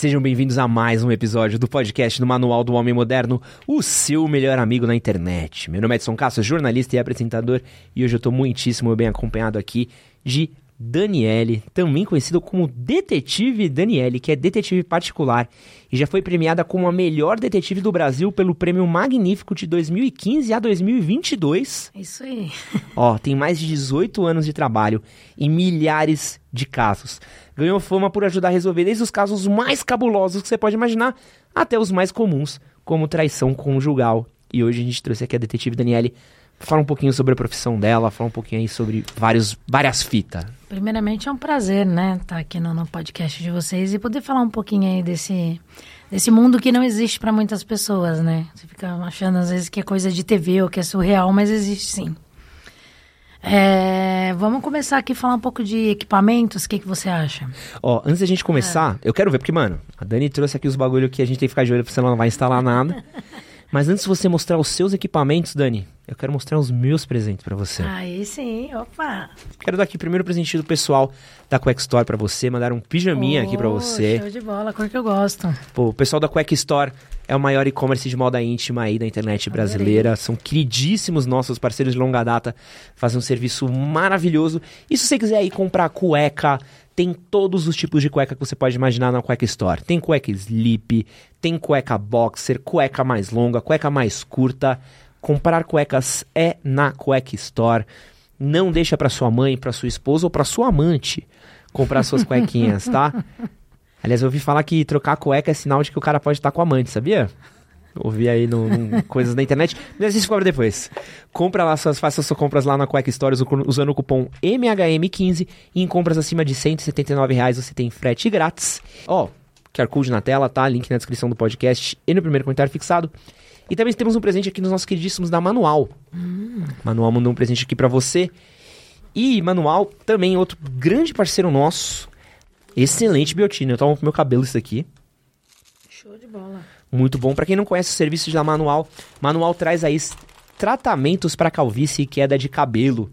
Sejam bem-vindos a mais um episódio do podcast do Manual do Homem Moderno, o seu melhor amigo na internet. Meu nome é Edson Castro, jornalista e apresentador, e hoje eu estou muitíssimo bem acompanhado aqui de Daniele, também conhecido como Detetive Daniele, que é detetive particular e já foi premiada como a melhor detetive do Brasil pelo Prêmio Magnífico de 2015 a 2022. Isso aí. Ó, tem mais de 18 anos de trabalho e milhares de casos. Ganhou fama por ajudar a resolver desde os casos mais cabulosos que você pode imaginar até os mais comuns, como traição conjugal. E hoje a gente trouxe aqui a detetive Daniele Fala um pouquinho sobre a profissão dela, fala um pouquinho aí sobre vários, várias fitas. Primeiramente é um prazer, né, estar tá aqui no, no, podcast de vocês e poder falar um pouquinho aí desse, desse mundo que não existe para muitas pessoas, né? Você fica achando às vezes que é coisa de TV ou que é surreal, mas existe sim. É, vamos começar aqui a falar um pouco de equipamentos, o que, que você acha? Ó, antes da gente começar, é. eu quero ver, porque, mano, a Dani trouxe aqui os bagulho que a gente tem que ficar de olho, porque senão ela não vai instalar nada. Mas antes de você mostrar os seus equipamentos, Dani, eu quero mostrar os meus presentes para você. Aí sim, opa! Quero dar aqui o primeiro presente do pessoal da Quack Store para você, mandar um pijaminha oh, aqui para você. Show de bola, cor que eu gosto. Pô, o pessoal da Quack Store é o maior e-commerce de moda íntima aí da internet brasileira. São queridíssimos nossos parceiros de longa data, fazem um serviço maravilhoso. E se você quiser aí comprar cueca, tem todos os tipos de cueca que você pode imaginar na Cueca Store. Tem cueca slip, tem cueca boxer, cueca mais longa, cueca mais curta. Comprar cuecas é na Cueca Store. Não deixa para sua mãe, para sua esposa ou para sua amante comprar suas cuequinhas, tá? Aliás, eu ouvi falar que trocar cueca é sinal de que o cara pode estar com a amante, sabia? Ouvi aí no, no coisas na internet. Mas isso cobra depois. Compra lá suas, faça suas compras lá na Quack Stories usando o cupom MHM15 e em compras acima de 179 reais você tem frete grátis. Ó, QR Code na tela, tá? Link na descrição do podcast e no primeiro comentário fixado. E também temos um presente aqui nos nossos queridíssimos da Manual. Hum. Manual mandou um presente aqui para você. E Manual também outro grande parceiro nosso. Excelente biotina. Eu tomo pro meu cabelo isso aqui. Show de bola muito bom. Para quem não conhece os serviços da Manual, Manual traz aí tratamentos para calvície e queda de cabelo.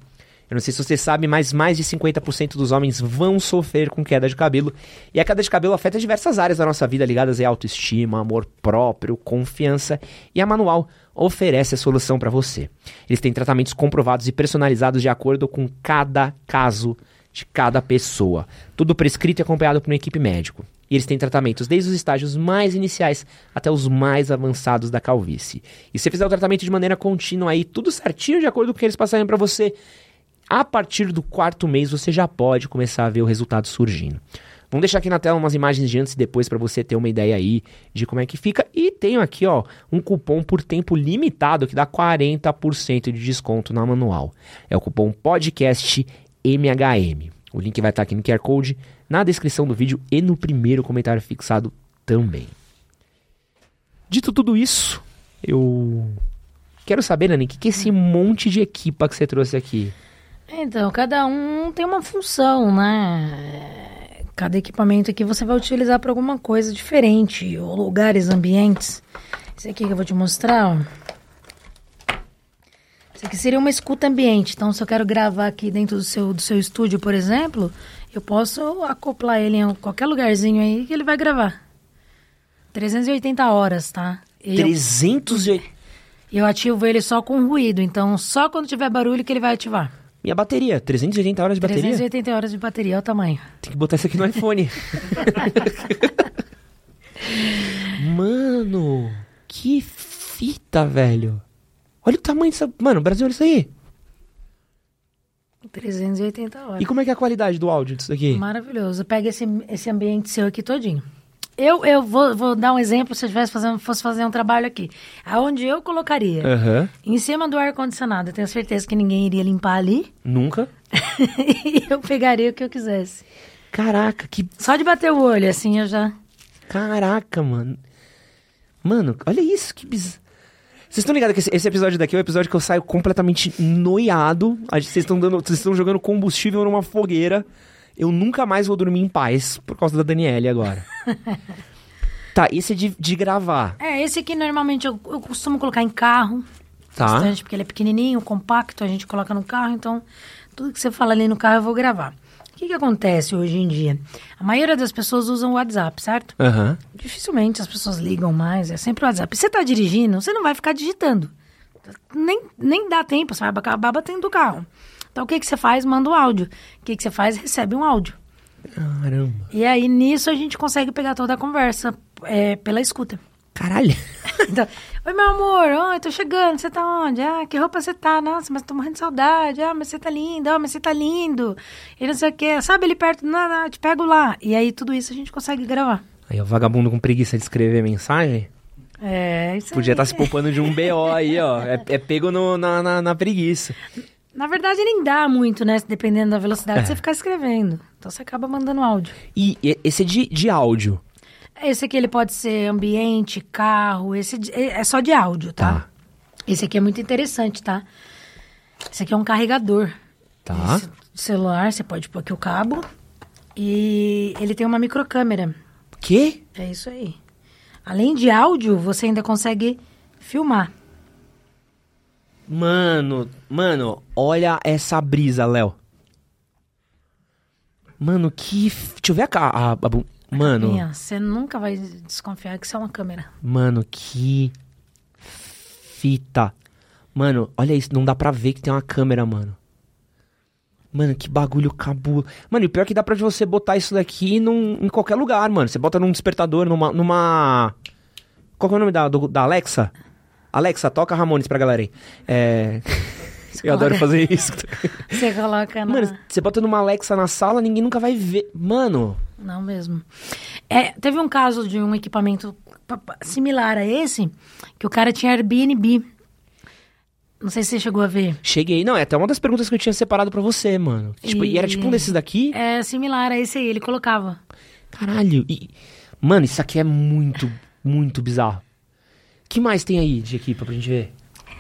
Eu não sei se você sabe, mas mais de 50% dos homens vão sofrer com queda de cabelo. E a queda de cabelo afeta diversas áreas da nossa vida ligadas à autoestima, amor próprio, confiança. E a Manual oferece a solução para você. Eles têm tratamentos comprovados e personalizados de acordo com cada caso de cada pessoa. Tudo prescrito e acompanhado por uma equipe médica. E eles têm tratamentos desde os estágios mais iniciais até os mais avançados da calvície. E se você fizer o tratamento de maneira contínua aí, tudo certinho de acordo com o que eles passarem para você, a partir do quarto mês você já pode começar a ver o resultado surgindo. Vamos deixar aqui na tela umas imagens de antes e depois para você ter uma ideia aí de como é que fica. E tenho aqui, ó, um cupom por tempo limitado que dá 40% de desconto na manual. É o cupom podcast MHM. O link vai estar aqui no QR Code na descrição do vídeo e no primeiro comentário fixado também. Dito tudo isso, eu quero saber, Nani, o que, que esse monte de equipa que você trouxe aqui? Então, cada um tem uma função, né? Cada equipamento aqui você vai utilizar para alguma coisa diferente, ou lugares, ambientes. Esse aqui que eu vou te mostrar, ó. Isso aqui seria uma escuta ambiente. Então, se eu quero gravar aqui dentro do seu, do seu estúdio, por exemplo, eu posso acoplar ele em qualquer lugarzinho aí que ele vai gravar. 380 horas, tá? E 380? Eu, eu ativo ele só com ruído, então só quando tiver barulho que ele vai ativar. E a bateria? 380 horas de bateria? 380 horas de bateria, olha o tamanho. Tem que botar isso aqui no iPhone. Mano, que fita, velho. Olha o tamanho dessa. Mano, Brasil, olha isso aí. 380 horas. E como é que é a qualidade do áudio disso aqui? Maravilhoso. Pega esse, esse ambiente seu aqui todinho. Eu, eu vou, vou dar um exemplo se eu tivesse fazendo, fosse fazer um trabalho aqui. Aonde eu colocaria? Uhum. Em cima do ar-condicionado. Eu tenho certeza que ninguém iria limpar ali. Nunca. e eu pegaria o que eu quisesse. Caraca, que. Só de bater o olho, assim, eu já. Caraca, mano. Mano, olha isso, que bizarro. Vocês estão ligados que esse, esse, episódio daqui é o episódio que eu saio completamente noiado. Vocês estão dando, vocês estão jogando combustível numa fogueira. Eu nunca mais vou dormir em paz por causa da Daniele agora. tá, esse é de, de gravar. É, esse aqui normalmente eu, eu costumo colocar em carro. Tá. Bastante, porque ele é pequenininho, compacto, a gente coloca no carro, então tudo que você fala ali no carro eu vou gravar. O que, que acontece hoje em dia? A maioria das pessoas usam o WhatsApp, certo? Aham. Dificilmente as pessoas ligam mais, é sempre o WhatsApp. Você tá dirigindo, você não vai ficar digitando. Nem, nem dá tempo, você vai acabar batendo do carro. Então o que, que você faz? Manda um áudio. O que, que você faz? Recebe um áudio. Caramba. E aí nisso a gente consegue pegar toda a conversa é, pela escuta. Caralho. Então, Oi, meu amor, oi, tô chegando, você tá onde? Ah, que roupa você tá? Nossa, mas tô morrendo de saudade. Ah, mas você tá lindo, ah, mas você tá lindo. E não sei o que, sabe ali perto? Não, não, te pego lá. E aí tudo isso a gente consegue gravar. Aí o vagabundo com preguiça de escrever mensagem É, isso podia estar se poupando de um BO aí, ó. É, é pego no- na, na, na preguiça. Na verdade, nem dá muito, né? Dependendo da velocidade, É. você ficar escrevendo. Então você acaba mandando áudio. E, esse é de, de áudio. Esse aqui ele pode ser ambiente, carro, esse de- é só de áudio, tá? Tá. Esse aqui é muito interessante, tá? Esse aqui é um carregador. Tá. Esse celular, você pode pôr aqui o cabo. E ele tem uma microcâmera. Quê? É isso aí. Além de áudio, você ainda consegue filmar. Mano, mano, olha essa brisa, Léo. Mano, que. Deixa eu ver a. a, a bu- mano, Minha, você nunca vai desconfiar que isso é uma câmera. mano, que. Fita. Mano, olha isso, não dá pra ver que tem uma câmera, mano. Mano, que bagulho cabulo. Mano, e o pior é que dá pra você botar isso daqui num, em qualquer lugar, mano. Você bota num despertador, numa. numa... Qual que é o nome da, do- da Alexa? Alexa, toca Ramones pra galera aí. É. Eu adoro fazer isso. Você coloca na... Mano, você bota numa Alexa na sala, ninguém nunca vai ver. Mano, Não mesmo. É, teve um caso de um equipamento pa- pa- similar a esse, que o cara tinha Airbnb. Não sei se você chegou a ver. cheguei. Não, é até uma das perguntas que eu tinha separado pra você, mano. Tipo, e, era E- tipo um desses daqui? É similar a esse aí, ele colocava. Caralho. E, mano, isso aqui é muito, muito bizarro. Que mais tem aí de equipa pra gente ver?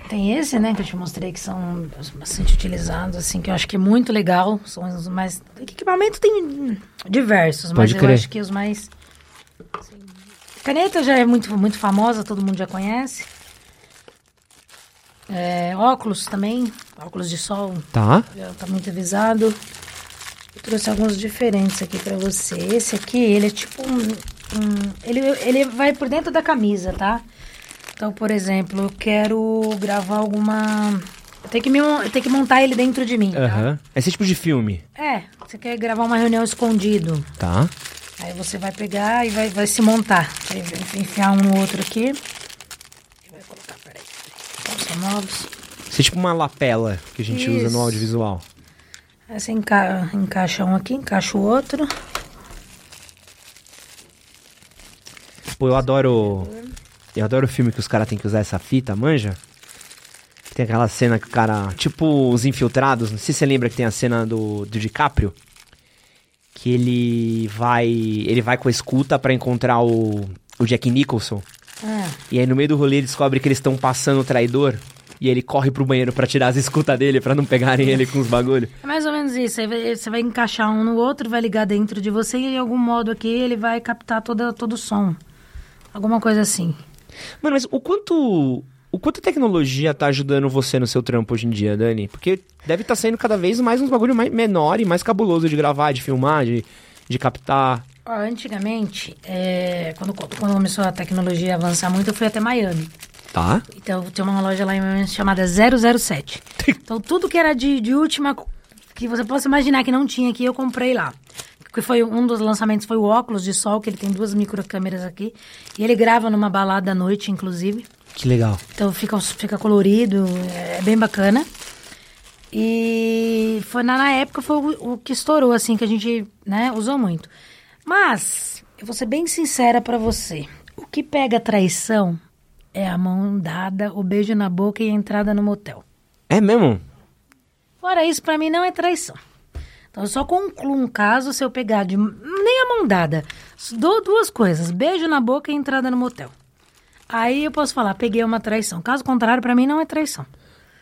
Tem esse, né, que eu te mostrei, que são bastante utilizados, assim, que eu acho que é muito legal. São os mais... Equipamento tem diversos, mas Pode eu crer. acho que os mais... assim, Caneta já é muito, muito famosa, todo mundo já conhece. É, óculos também, óculos de sol, Tá. já tá muito avisado. Eu trouxe alguns diferentes aqui pra você. Esse aqui, ele é tipo um, um- ele, ele vai por dentro da camisa, tá? Então, por exemplo, eu quero gravar alguma... Eu tenho que, me, eu tenho que montar ele dentro de mim, tá? Aham. Esse tipo de filme. É, você quer gravar uma reunião escondido. Tá. Aí você vai pegar e vai, vai se montar. Vai enfiar um no outro aqui. E vai colocar, peraí. São novos. Esse é tipo uma lapela que a gente usa no Isso. audiovisual. Aí você enca- encaixa um aqui, encaixa o outro. Pô, eu adoro. Eu adoro filme que os caras têm que usar essa fita, manja? Tem aquela cena que o cara. Tipo os infiltrados. Não sei se você lembra que tem a cena do, do DiCaprio. Que ele vai. Ele vai com a escuta pra encontrar o, o Jack Nicholson. Ah, E aí no meio do rolê ele descobre que eles estão passando o traidor. E ele corre pro banheiro pra tirar as escutas dele pra não pegarem ele com os bagulho. é mais ou menos isso. Aí vai- você vai encaixar um no outro, vai ligar dentro de você e de algum modo aqui ele vai captar toda, todo o som. Alguma coisa assim. Mano, mas o quanto. O quanto a tecnologia tá ajudando você no seu trampo hoje em dia, Dani? Porque deve estar saindo cada vez mais uns bagulho mais menor e mais cabuloso de gravar, de filmar, de, de captar. Antigamente, é, quando, quando começou a tecnologia a avançar muito, eu fui até Miami. Tá? Então, tem uma loja lá em Miami chamada 007. Então, tudo que era de, de última, que você possa imaginar que não tinha aqui, eu comprei lá. Que foi um dos lançamentos foi o óculos de sol, que ele tem duas microcâmeras aqui. E ele grava numa balada à noite, inclusive. Que legal. Então fica, fica colorido, é bem bacana. E foi na, na época foi o, o que estourou, assim, que a gente né, usou muito. Mas, eu vou ser bem sincera pra você. O que pega traição é a mão dada, o beijo na boca e a entrada no motel. É mesmo? Fora isso, pra mim não é traição. Então eu só concluo um caso se eu pegar de nem a mão dada. Dou duas coisas: beijo na boca e entrada no motel. Aí eu posso falar, peguei uma traição. Caso contrário, pra mim não é traição.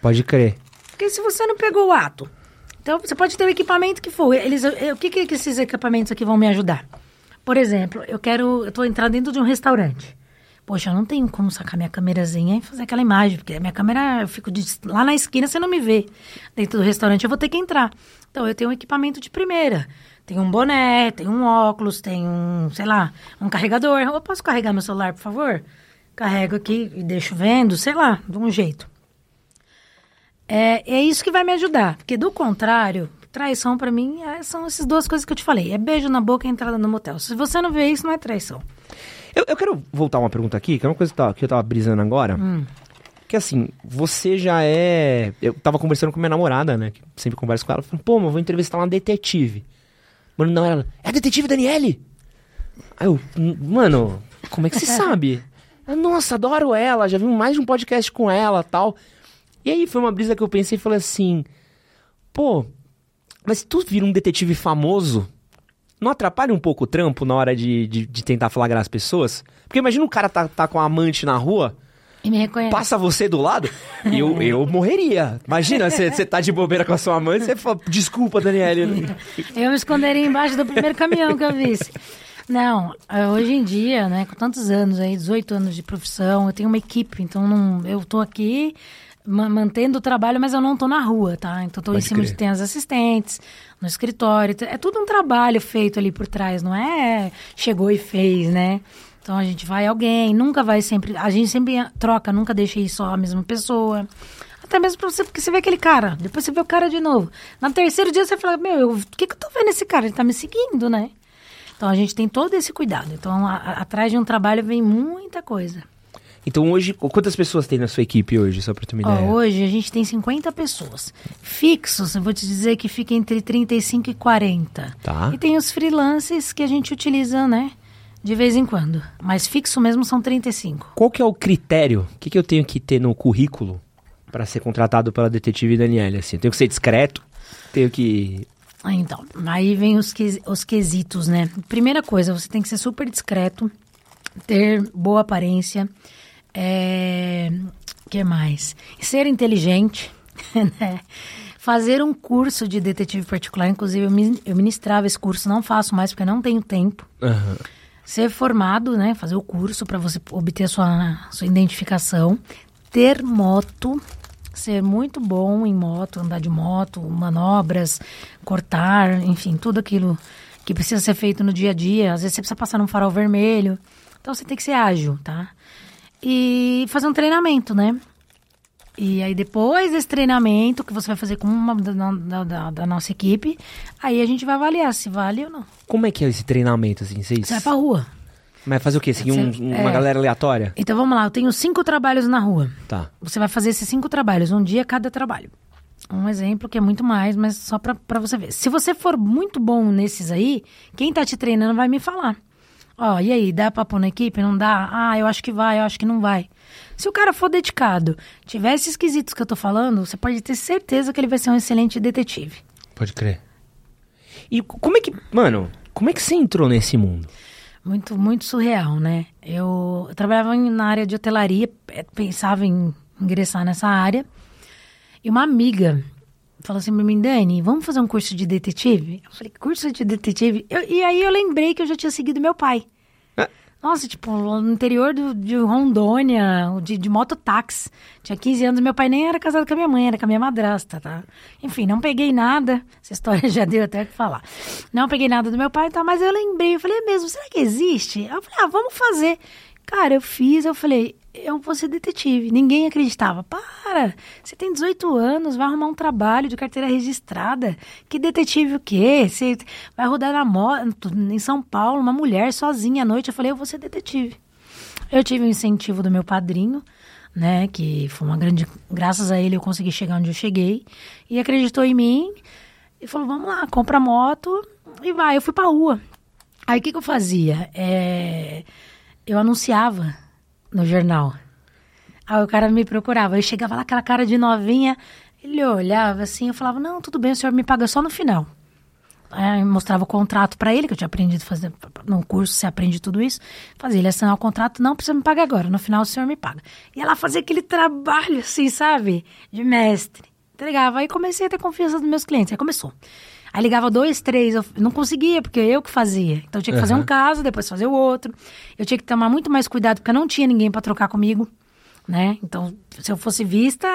Pode crer. Porque se você não pegou o ato, então você pode ter o equipamento que for. Eles, o que, que esses equipamentos aqui vão me ajudar? Por exemplo, eu quero, eu tô entrando dentro de um restaurante. Poxa, eu não tenho como sacar minha câmerazinha e fazer aquela imagem, porque a minha câmera, eu fico de, lá na esquina, você não me vê. Dentro do restaurante eu vou ter que entrar. Então eu tenho um equipamento de primeira. Tem um boné, tem um óculos, tem um, sei lá, um carregador. Eu posso carregar meu celular, por favor? Carrego aqui e deixo vendo, sei lá, de um jeito. É, é isso que vai me ajudar, porque do contrário, traição para mim é, são essas duas coisas que eu te falei: é beijo na boca e entrada no motel. Se você não vê isso, não é traição. Eu, eu quero voltar uma pergunta aqui, que é uma coisa que eu tava, que eu tava brisando agora. Hum. Que assim, você já é. Eu tava conversando com minha namorada, né? Que sempre converso com ela. Falando, pô, mas vou entrevistar uma detetive. Mano, não, ela. É a detetive Daniele? Aí eu, mano, como é que você sabe? Eu, Nossa, adoro ela, já vi mais de um podcast com ela tal. E aí foi uma brisa que eu pensei e falei assim: pô, mas se tu vira um detetive famoso, não atrapalha um pouco o trampo na hora de, de, de tentar flagrar as pessoas? Porque imagina um cara tá, tá com a amante na rua, me reconhece. passa você do lado, eu, eu morreria. Imagina, você você tá de bobeira com a sua amante, você fala, desculpa, Daniele. Eu me esconderia embaixo do primeiro caminhão que eu visse. Não, hoje em dia, né, com tantos anos aí, 18 anos de profissão, eu tenho uma equipe, então não, eu tô aqui ma- mantendo o trabalho, mas eu não tô na rua, tá? Então tô em Pode cima crer. de tem as assistentes, no escritório, é tudo um trabalho feito ali por trás, não é chegou e fez, né? Então a gente vai alguém, nunca vai sempre, a gente sempre troca, nunca deixa ir só a mesma pessoa. Até mesmo pra você, porque você vê aquele cara, depois você vê o cara de novo. No terceiro dia você fala, meu, eu- o que, que eu tô vendo esse cara? Ele tá me seguindo, né? Então a gente tem todo esse cuidado. Então a- a- atrás de um trabalho vem muita coisa. Então hoje, quantas pessoas tem na sua equipe hoje, só pra ter uma Ó, ideia? hoje a gente tem 50 pessoas. Fixos, eu vou te dizer que fica entre 35 e 40. Tá. E tem os freelances que a gente utiliza, né? De vez em quando. Mas fixo mesmo são 35. Qual que é o critério? O que, que eu tenho que ter no currículo pra ser contratado pela detetive Daniele? Assim, eu tenho que ser discreto, tenho que... Ah, Então, aí vem os, que- os quesitos, né? Primeira coisa, você tem que ser super discreto, ter boa aparência, é... que mais? Ser inteligente, né? Fazer um curso de detetive particular, inclusive eu min- eu ministrava esse curso, não faço mais porque não tenho tempo. Aham. Ser formado, né? Fazer o curso para você obter a sua, sua identificação. Ter moto. Ser muito bom em moto, andar de moto, manobras, cortar, enfim, tudo aquilo que precisa ser feito no dia a dia. Às vezes você precisa passar num farol vermelho. Então você tem que ser ágil, tá? E fazer um treinamento, né? E aí, depois desse treinamento que você vai fazer com uma da, da- da- nossa equipe, aí a gente vai avaliar se vale ou não. Como é que é esse treinamento, assim? Vocês... Você vai pra rua. Mas fazer o quê? Seguir um- uma é. galera aleatória? Então vamos lá, eu tenho cinco trabalhos na rua. Tá. Você vai fazer esses cinco trabalhos, um dia cada trabalho. Um exemplo que é muito mais, mas só pra, pra você ver. Se você for muito bom nesses aí, quem tá te treinando vai me falar. Ó, e aí, dá pra pôr na equipe? Não dá? Ah, eu acho que vai, eu acho que não vai. Se o cara for dedicado, tiver esses quesitos que eu tô falando, você pode ter certeza que ele vai ser um excelente detetive. Pode crer. E como é que... Mano, como é que você entrou nesse mundo? Muito, muito surreal, né? Eu, eu trabalhava na área de hotelaria, eh, pensava em ingressar nessa área. E uma amiga falou assim pra mim, Dani, vamos fazer um curso de detetive? Eu falei, curso de detetive? Eu- e aí eu lembrei que eu já tinha seguido meu pai. Nossa, tipo, no interior do, de Rondônia, de, de mototáxi. Tinha 15 anos, meu pai nem era casado com a minha mãe, era com a minha madrasta, tá? Enfim, não peguei nada. Essa história já deu até o que falar. Não peguei nada do meu pai, tá? Mas eu lembrei, eu falei, é mesmo, será que existe? Eu falei, ah, vamos fazer. Cara, eu fiz, eu falei, eu vou ser detetive. Ninguém acreditava. Para, você tem 18 anos, vai arrumar um trabalho de carteira registrada. Que detetive o quê? Você vai rodar na moto em São Paulo, uma mulher sozinha à noite. Eu falei, eu vou ser detetive. Eu tive o incentivo do meu padrinho, né? Que foi uma grande. Graças a ele eu consegui chegar onde eu cheguei. E acreditou em mim e falou: vamos lá, compra moto e vai. Eu fui pra rua. Aí o que, que eu fazia? É, eu anunciava no jornal. Aí o cara me procurava. Eu chegava lá, aquela cara de novinha. Ele olhava assim, eu falava: Não, tudo bem, o senhor me paga só no final. Aí eu mostrava o contrato pra ele, que eu tinha aprendido a fazer no curso, você aprende tudo isso. Fazia ele assinar o contrato, não precisa me pagar agora, no final o senhor me paga. E ela fazia aquele trabalho assim, sabe? De mestre. Entregava. Aí comecei a ter confiança dos meus clientes. Aí começou. Aí ligava dois, três, eu não conseguia, porque eu que fazia. Então eu tinha que fazer Aham. um caso, depois fazer o outro. Eu tinha que tomar muito mais cuidado, porque eu não tinha ninguém pra trocar comigo, né? Então, se eu fosse vista,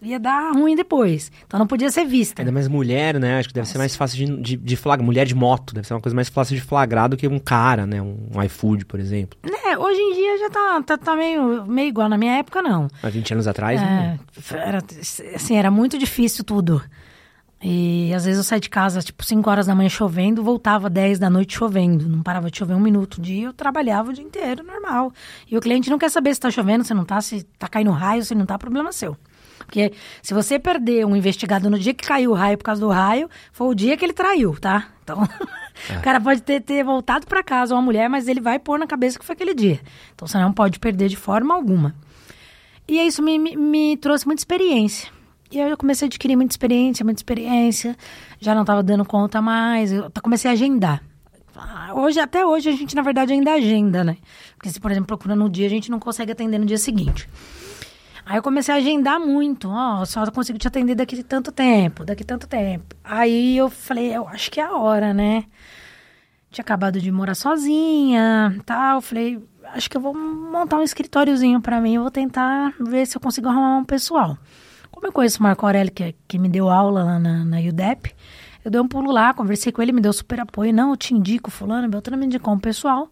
ia dar ruim depois. Então não podia ser vista. Ainda mais mulher, né? Acho que deve ser mais fácil de, de, de flagrar. Mulher de moto, deve ser uma coisa mais fácil de flagrar do que um cara, né? Um iFood, por exemplo. Né, hoje em dia já tá, tá, tá meio, meio igual. Na minha época, não. Há 20 anos atrás, né? É, era, assim, era muito difícil tudo. E às vezes eu saía de casa, tipo, 5 horas da manhã chovendo, voltava 10 da noite chovendo. Não parava de chover um minuto. Um dia eu trabalhava o dia inteiro, normal. E o cliente não quer saber se tá chovendo, se não tá, se tá caindo raio, se não tá, problema seu. Porque se você perder um investigado no dia que caiu o raio por causa do raio, foi o dia que ele traiu, tá? Então, o cara pode ter, ter voltado para casa, uma mulher, mas ele vai pôr na cabeça que foi aquele dia. Então você não pode perder de forma alguma. E isso me, me, me trouxe muita experiência. E aí eu comecei a adquirir muita experiência, muita experiência. Já não estava dando conta mais. Eu comecei a agendar. Ah, Hoje, até hoje, a gente, na verdade, ainda agenda, né? Porque se, por exemplo, procura no dia, a gente não consegue atender no dia seguinte. Aí eu comecei a agendar muito. Ó, só consigo te atender daqui tanto tempo, daqui tanto tempo. Aí eu falei, eu acho que é a hora, né? Tinha acabado de morar sozinha, tal. Falei, acho que eu vou montar um escritóriozinho pra mim. Eu vou tentar ver se eu consigo arrumar um pessoal. Como eu conheço o Marco Aurélio, que, que me deu aula lá na, na UDEP, eu dei um pulo lá, conversei com ele, me deu super apoio. Não, eu te indico, fulano, Beltrano me indicou um pessoal.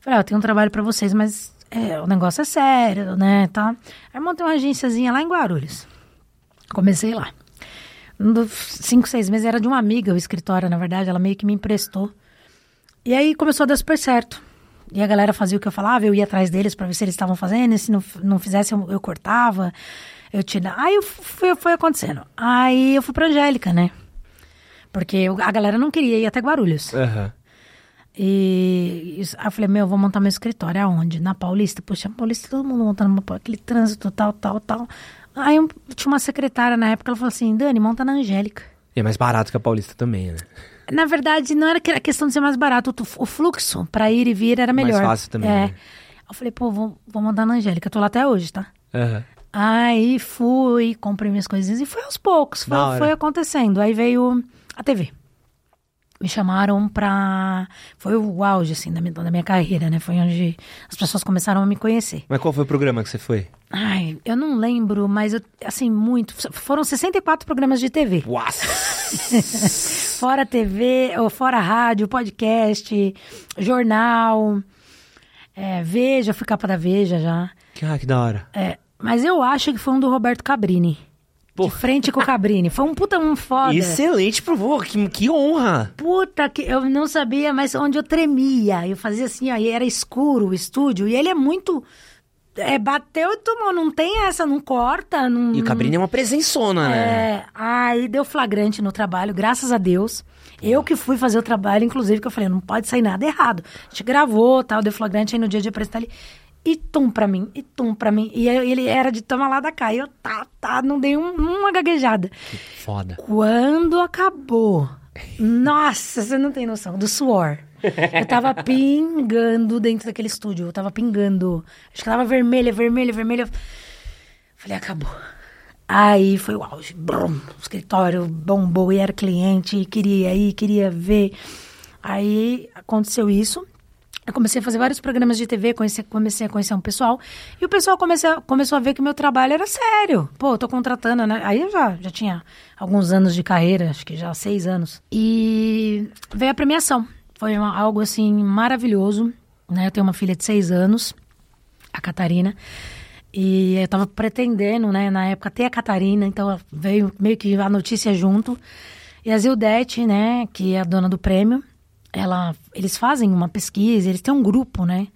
Falei, ó, eu tenho um trabalho pra vocês, mas é, o negócio é sério, né, tá? Aí montei uma agênciazinha lá em Guarulhos. Comecei lá. Um dos cinco, seis meses era de uma amiga, o escritório, na verdade, ela meio que me emprestou. E aí começou a dar super certo. E a galera fazia o que eu falava, eu ia atrás deles pra ver se eles estavam fazendo, e se não, não fizesse, eu, eu cortava, eu tirava. Aí eu fui, foi acontecendo. Aí eu fui pra Angélica, né? Porque eu- a galera não queria ir até Guarulhos. Aham. E aí eu falei, meu, eu vou montar meu escritório. Aonde? Na Paulista? Poxa, Paulista, todo mundo montando uma, aquele trânsito, tal, tal, tal. Aí eu, tinha uma secretária na época, ela falou assim, Dani, monta na Angélica. E é mais barato que a Paulista também, né? Na verdade, não era questão de ser mais barato, o fluxo pra ir e vir era Mais melhor. fácil também, É. né? Eu falei, pô, vou, vou mandar na Angélica. Tô lá até hoje, tá? Aham. Aí fui, comprei minhas coisinhas e foi aos poucos, foi, foi acontecendo. Aí veio a TV. Me chamaram pra. Foi o auge, assim, da minha, da minha carreira, né? Foi onde as pessoas começaram a me conhecer. Mas qual foi o programa que você foi? Ai, eu não lembro, mas eu, assim, muito. Foram 64 programas de TV. Uaça! Fora TV, ou fora rádio, podcast, jornal. É, Veja, fui capa da Veja já. ah, que da hora. É, mas eu acho que foi um do Roberto Cabrini. Pô. De frente com o Cabrini. Foi um puta um foda. Excelente, provou. Que, que honra. Puta que eu não sabia, mas onde eu tremia. Eu fazia assim, ó, e era escuro o estúdio. E ele é muito. É, bateu e tomou. Não tem essa, não corta. Não, E o Cabrini é uma presençona, né? é, aí deu flagrante no trabalho, graças a Deus. Eu que fui fazer o trabalho, inclusive, que eu falei, não pode sair nada errado. A gente gravou, tal, deu flagrante aí no dia de apresentar ele. E tum pra mim, e tum pra mim. E ele era de toma lá da cá. E eu, tá, tá, não dei um- uma gaguejada. Foda. Quando acabou, nossa, você não tem noção, do suor. Eu tava pingando dentro daquele estúdio, eu tava pingando. Acho que tava vermelha, vermelha, vermelha. Falei, acabou. Aí foi o auge. Brum, o escritório bombou e era cliente, e queria ir, queria ver. Aí aconteceu isso. Eu comecei a fazer vários programas de TV, conheci- comecei a conhecer um pessoal. E o pessoal comecei começou a ver que meu trabalho era sério. Pô, eu tô contratando, né? Aí eu já, já tinha alguns anos de carreira, acho que já seis anos. E veio a premiação. Foi uma- algo, assim, maravilhoso. Né? Eu tenho uma filha de seis anos, a Catarina. E eu tava pretendendo, né, na época, ter a Catarina, então veio meio que a notícia junto. E a Zildete, né, que é a dona do prêmio, ela, eles fazem uma pesquisa, eles têm um grupo, né,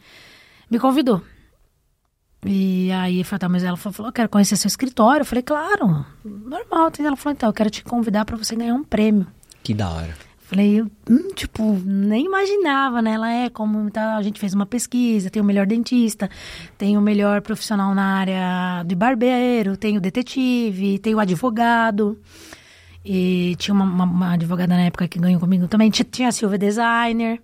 me convidou. E aí foi, tá, mas ela falou, eu quero conhecer seu escritório. Eu falei, claro, normal. Ela falou, então, eu quero te convidar para você ganhar um prêmio. Que da hora. Falei, hum, tipo, nem imaginava, né? Ela é como tá, a gente fez uma pesquisa, tem o melhor dentista, tem o melhor profissional na área de barbeiro, tem o detetive, tem o advogado. E tinha uma, uma- uma advogada na época que ganhou comigo também. Ti- Tinha a Silvia Designer,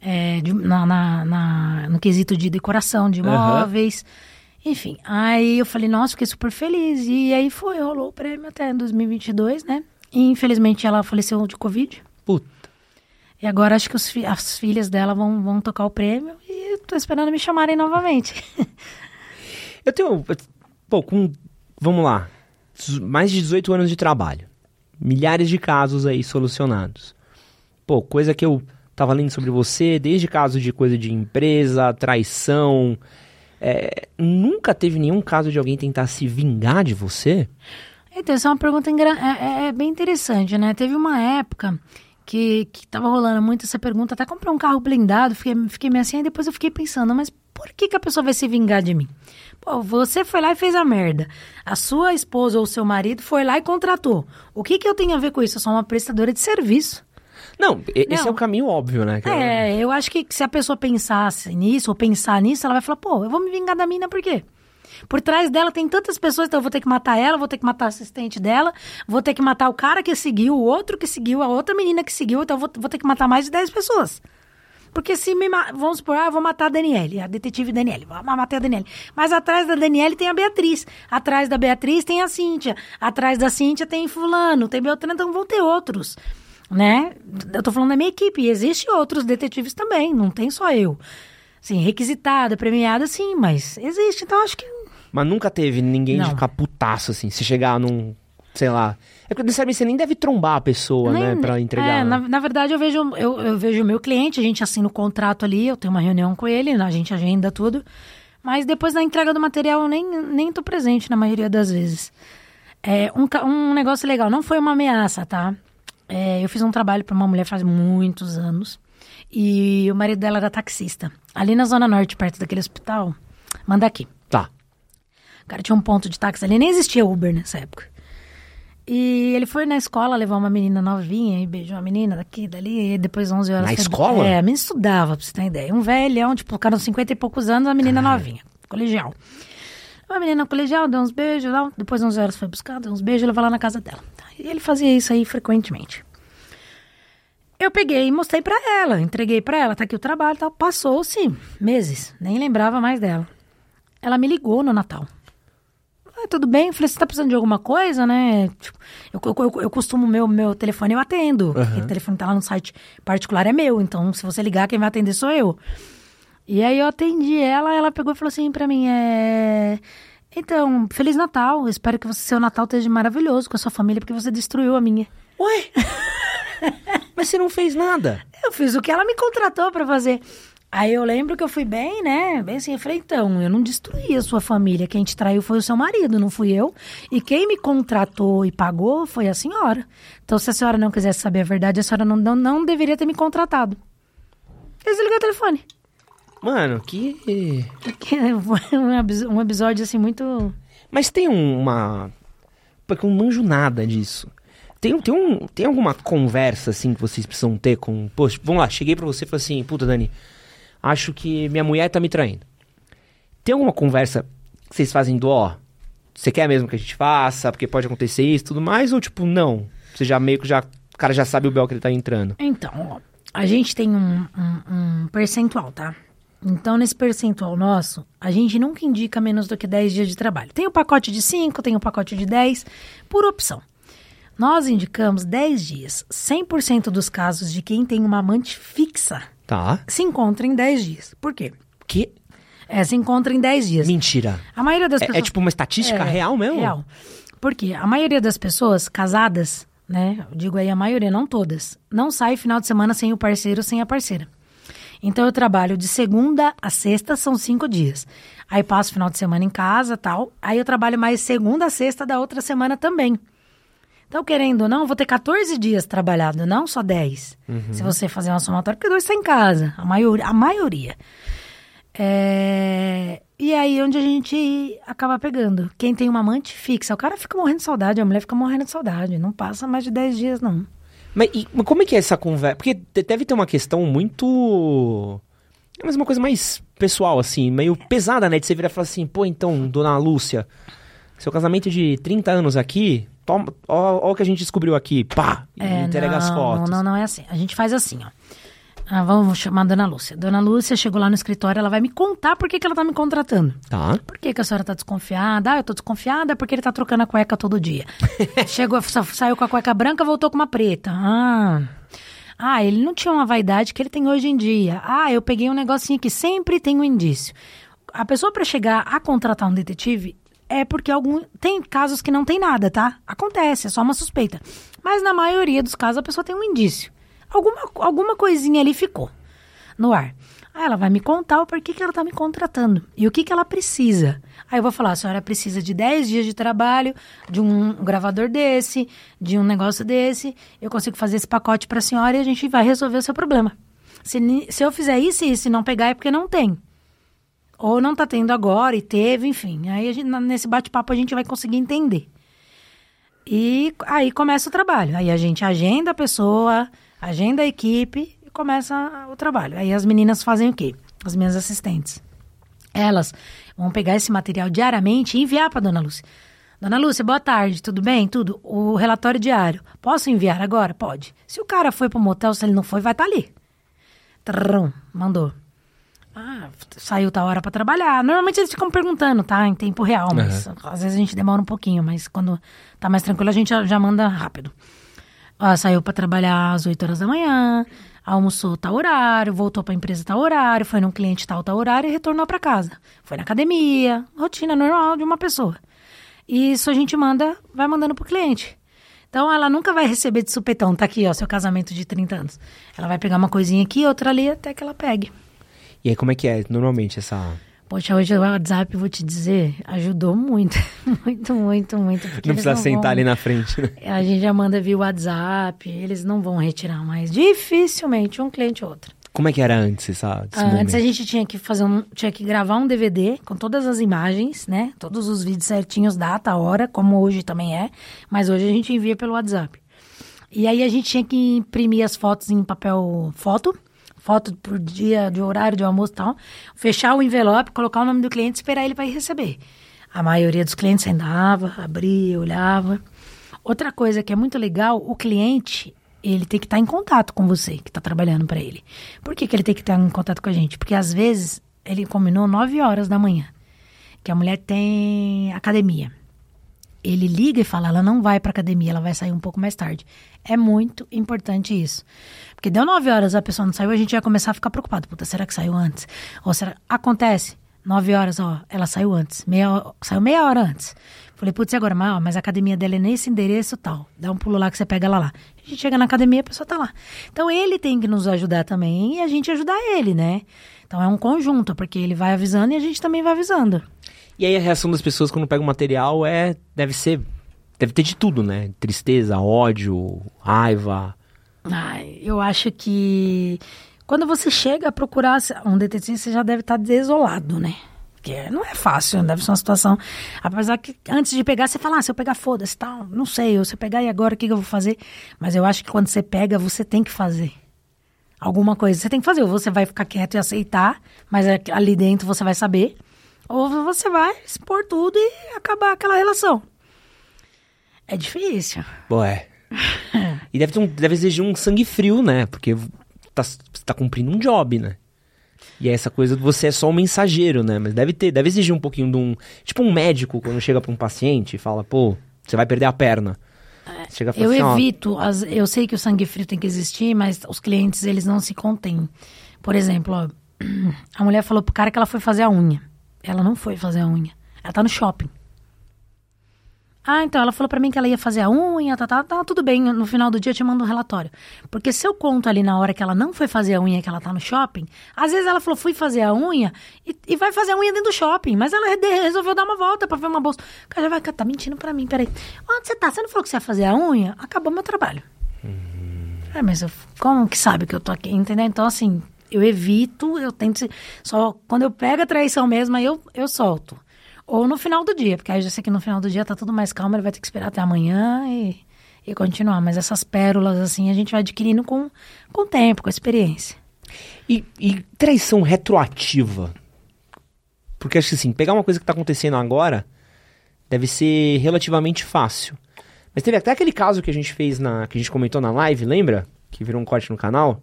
é, de- na, na- na- no quesito de decoração de imóveis. Enfim, aí eu falei, nossa, fiquei super feliz. E aí foi, rolou o prêmio até 2022, né? E, infelizmente ela faleceu de Covid. Puta. E agora acho que os as filhas dela vão, vão tocar o prêmio e tô esperando me chamarem novamente. Eu tenho. Pô, com. Vamos lá. Mais de 18 anos de trabalho. Milhares de casos aí solucionados. Pô, coisa que eu tava lendo sobre você, desde casos de coisa de empresa, traição. é, nunca teve nenhum caso de alguém tentar se vingar de você? Então, essa é uma pergunta é, é- é bem interessante, né? Teve uma época que, que tava rolando muito essa pergunta, até comprei um carro blindado, fiquei, fiquei meio assim, aí depois eu fiquei pensando, mas por que, que a pessoa vai se vingar de mim? Pô, você foi lá e fez a merda. A sua esposa ou seu marido foi lá e contratou. O que, que eu tenho a ver com isso? Eu sou uma prestadora de serviço. Não, esse Não. é o caminho óbvio, né? É, eu acho que se a pessoa pensasse nisso ou pensar nisso, ela vai falar, pô, eu vou me vingar da mina por quê? Por trás dela tem tantas pessoas, então eu vou ter que matar ela, vou ter que matar a assistente dela, vou ter que matar o cara que seguiu, o outro que seguiu, a outra menina que seguiu, então eu vou, vou ter que matar mais de 10 pessoas. Porque se me. Vamos supor, ah, eu vou matar a Daniele, a detetive Daniele. Vou matar a Daniele. Mas atrás da Daniele tem a Beatriz. Atrás da Beatriz tem a Cíntia. Atrás da Cíntia tem Fulano, tem Beltrano, então vão ter outros. Né? Eu tô falando da minha equipe. E existem outros detetives também, não tem só eu. Sim, requisitada, premiada, sim, mas existe. Então acho que. Mas nunca teve ninguém de Não. ficar putaço, assim. Se chegar num. Sei lá. É porque necessariamente você nem deve trombar a pessoa, Nem- né? Pra entregar. É, na, na verdade, eu vejo, eu, eu vejo o meu cliente, a gente assina o contrato ali, eu tenho uma reunião com ele, a gente agenda tudo. Mas depois da entrega do material, eu nem, nem tô presente na maioria das vezes. É, um, um negócio legal, não foi uma ameaça, tá? É, eu fiz um trabalho para uma mulher faz muitos anos. E o marido dela era taxista. Ali na Zona Norte, perto daquele hospital. Manda aqui. Tá. O cara tinha um ponto de táxi ali, nem existia Uber nessa época. E ele foi na escola levar uma menina novinha e beijou a menina daqui, dali, e depois 11 horas... Na foi- escola? É, a menina estudava, pra você ter ideia. Um velhão, tipo, cara uns 50 e poucos anos, a menina novinha, colegial. A menina no colegial, deu uns beijos, lá, depois 11 horas foi buscar, deu uns beijos e levou lá na casa dela. E ele fazia isso aí frequentemente. Eu peguei e mostrei pra ela, entreguei pra ela, tá aqui o trabalho e tal. Passou-se meses, nem lembrava mais dela. Ela me ligou no Natal. Ah, tudo bem? Eu falei, você tá precisando de alguma coisa, né? Tipo, eu, eu, eu, eu costumo, meu, meu telefone eu atendo. porque O telefone tá lá no site particular é meu, então se você ligar, quem vai atender sou eu. E aí eu atendi ela, ela pegou e falou assim pra mim, é... Então, Feliz Natal, espero que você, seu Natal esteja maravilhoso com a sua família, porque você destruiu a minha. Ué? Mas você não fez nada. Eu fiz o que ela me contratou pra fazer. Aí eu lembro que eu fui bem, né? Bem assim, eu falei, então, eu não destruí a sua família. Quem te traiu foi o seu marido, não fui eu. E quem me contratou e pagou foi a senhora. Então, se a senhora não quisesse saber a verdade, a senhora não, não, não deveria ter me contratado. Eu desliguei o telefone. Mano, que. Que um, epi- um episódio, assim, muito... Mas tem um- uma. Porque eu não manjo nada disso. Tem, tem, um, tem alguma conversa, assim, que vocês precisam ter com. Poxa, vamos lá, cheguei pra você e falei assim: puta, Dani, acho que minha mulher tá me traindo. Tem alguma conversa que vocês fazem do, ó, você quer mesmo que a gente faça, porque pode acontecer isso e tudo mais? Ou tipo, não? Você já meio que já. O cara já sabe o bel que ele tá entrando. Então, ó, a gente tem um, um- um percentual, tá? Então, nesse percentual nosso, a gente nunca indica menos do que 10 dias de trabalho. Tem o pacote de 5, tem o pacote de 10, por opção. Nós indicamos 10 dias. 100% dos casos de quem tem uma amante fixa Tá. se encontra em 10 dias. Por quê? Que. É, se encontra em 10 dias. Mentira. A maioria das É, pessoas... é tipo uma estatística É, real mesmo? Real. Porque a maioria das pessoas casadas, né? Eu digo aí a maioria, não todas, não sai final de semana sem o parceiro, sem a parceira. Então eu trabalho de segunda a sexta, são cinco dias. Aí passo o final de semana em casa tal. Aí eu trabalho mais segunda a sexta da outra semana também. Então, querendo ou não, eu vou ter 14 dias trabalhado, não só 10. Se você fazer uma somatória, porque dois está em casa, a maioria. A maioria. É, E aí onde a gente acaba pegando. Quem tem uma amante fixa, o cara fica morrendo de saudade, a mulher fica morrendo de saudade. Não passa mais de 10 dias, não. Mas, e- mas como é que é essa conversa? Porque deve ter uma questão muito. É mais uma coisa mais pessoal, assim, meio pesada, né? De você virar e falar assim, pô, então, dona Lúcia, seu casamento de 30 anos aqui, toma, ó, ó o que a gente descobriu aqui, pá, e É, entrega não, as fotos. Não, não, não é assim. A gente faz assim, ó. Ah, vamos chamar a Dona Lúcia. Dona Lúcia chegou lá no escritório, ela vai me contar por que, que ela tá me contratando. Tá. Por que, que a senhora tá desconfiada? Ah, eu tô desconfiada porque ele tá trocando a cueca todo dia. Chegou, sa- saiu com a cueca branca, voltou com uma preta. Ah. Ah, ele não tinha uma vaidade que ele tem hoje em dia. Ah, eu peguei um negocinho que sempre tem um indício. A pessoa para chegar a contratar um detetive é porque algum tem casos que não tem nada, tá? Acontece, é só uma suspeita. Mas na maioria dos casos a pessoa tem um indício. Alguma, alguma coisinha ali ficou no ar. Aí ela vai me contar o porquê que ela tá me contratando e o que que ela precisa. Aí eu vou falar, a senhora precisa de 10 dias de trabalho, de um gravador desse, de um negócio desse, eu consigo fazer esse pacote para a senhora e a gente vai resolver o seu problema. Se, se eu fizer isso e isso e não pegar é porque não tem. Ou não tá tendo agora e teve, enfim. Aí gente- nesse bate-papo a gente vai conseguir entender. E aí começa o trabalho. Aí a gente agenda a pessoa, agenda a equipe e começa o trabalho. Aí as meninas fazem o quê? As minhas assistentes. Elas vão pegar esse material diariamente e enviar para dona Lúcia. Dona Lúcia, boa tarde, tudo bem? Tudo. O relatório diário. Posso enviar agora? Pode. Se o cara foi pro motel, se ele não foi, vai estar ali. Trrrum, mandou. Ah, saiu tal hora pra trabalhar. Normalmente eles ficam perguntando, tá? Em tempo real, mas às vezes a gente demora um pouquinho, mas quando tá mais tranquilo a gente já, já manda rápido. Ah, saiu pra trabalhar às 8 horas da manhã, almoçou tal horário, voltou pra empresa tal horário, foi num cliente tal tal horário e retornou pra casa. Foi na academia, rotina normal de uma pessoa. E isso a gente manda, vai mandando pro cliente. Então ela nunca vai receber de supetão, tá aqui, ó, seu casamento de 30 anos. Ela vai pegar uma coisinha aqui, outra ali, até que ela pegue. E aí, como é que é normalmente essa. Poxa, hoje o WhatsApp, vou te dizer, ajudou muito. muito, muito, muito. Não precisa sentar vão- ali na frente, né? A gente já manda via WhatsApp, eles não vão retirar mais. Dificilmente um cliente ou outro. Como é que era antes, essa, Ah, Antes momento? a gente tinha que fazer um, tinha que gravar um DVD com todas as imagens, né? Todos os vídeos certinhos, data, hora, como hoje também é. Mas hoje a gente envia pelo WhatsApp. E aí a gente tinha que imprimir as fotos em papel foto, foto por dia, de horário, de almoço e tal. Fechar o envelope, colocar o nome do cliente e esperar ele para ir receber. A maioria dos clientes sentava, abria, olhava. Outra coisa que é muito legal, o cliente, ele tem que estar em contato com você, que está trabalhando para ele. Por que, que ele tem que estar em contato com a gente? Porque às vezes ele combinou 9 horas da manhã, que a mulher tem academia. Ele liga e fala, ela não vai para academia, ela vai sair um pouco mais tarde. É muito importante isso. Porque deu 9 horas, a pessoa não saiu, a gente vai começar a ficar preocupado. Puta, será que saiu antes? Ou será... Acontece. 9 horas, ó, ela saiu antes. Meia... Saiu meia hora antes. Falei, putz, e agora? Mas, ó, mas a academia dela é nesse endereço tal. Dá um pulo lá que você pega ela lá. A gente chega na academia, a pessoa tá lá. Então ele tem que nos ajudar também e a gente ajudar ele, né? Então é um conjunto, porque ele vai avisando e a gente também vai avisando. E aí a reação das pessoas quando pegam o material é. Deve ser. Deve ter de tudo, né? Tristeza, ódio, raiva. Ai, eu acho que quando você chega a procurar um detetive, você já deve estar desolado, né? Porque não é fácil, deve ser uma situação. Apesar que antes de pegar, você fala, ah, se eu pegar, foda-se, tal, não sei, ou se eu pegar e agora o que, que eu vou fazer? Mas eu acho que quando você pega, você tem que fazer. Alguma coisa você tem que fazer. Ou você vai ficar quieto e aceitar, mas é- ali dentro você vai saber. Ou você vai expor tudo e acabar aquela relação. É difícil. Pô, é. E deve, ter um, deve exigir um sangue frio, né? Porque tá, você tá cumprindo um job, né? E é essa coisa de você é só um mensageiro, né? Mas deve ter, deve exigir um pouquinho de um. Tipo um médico quando chega pra um paciente e fala, pô, você vai perder a perna. Você chega fala Eu assim, ó, evito, as- eu sei que o sangue frio tem que existir, mas os clientes eles não se contêm. Por exemplo, ó, a mulher falou pro cara que ela foi fazer a unha. Ela não foi fazer a unha. Ela tá no shopping. Ah, então ela falou pra mim que ela ia fazer a unha, tá, tá, tá, tudo bem. No final do dia eu te mando um relatório. Porque se eu conto ali na hora que ela não foi fazer a unha, que ela tá no shopping, às vezes ela falou, fui fazer a unha e, e vai fazer a unha dentro do shopping. Mas ela resolveu dar uma volta pra ver uma bolsa. O cara já vai, tá mentindo pra mim, peraí. Onde você tá? Você não falou que você ia fazer a unha? Acabou meu trabalho. É, mas eu, como que sabe que eu tô aqui, entendeu? Então, assim, eu evito, eu tento. Só quando eu pego a traição mesmo, aí eu, eu solto. Ou no final do dia, porque aí eu já sei que no final do dia tá tudo mais calmo, ele vai ter que esperar até amanhã e, e continuar. Mas essas pérolas, assim, a gente vai adquirindo com, o tempo, com a experiência. E, e traição retroativa? Porque acho que assim, pegar uma coisa que tá acontecendo agora deve ser relativamente fácil. Mas teve até aquele caso que a gente fez na. que a gente comentou na live, lembra? Que virou um corte no canal.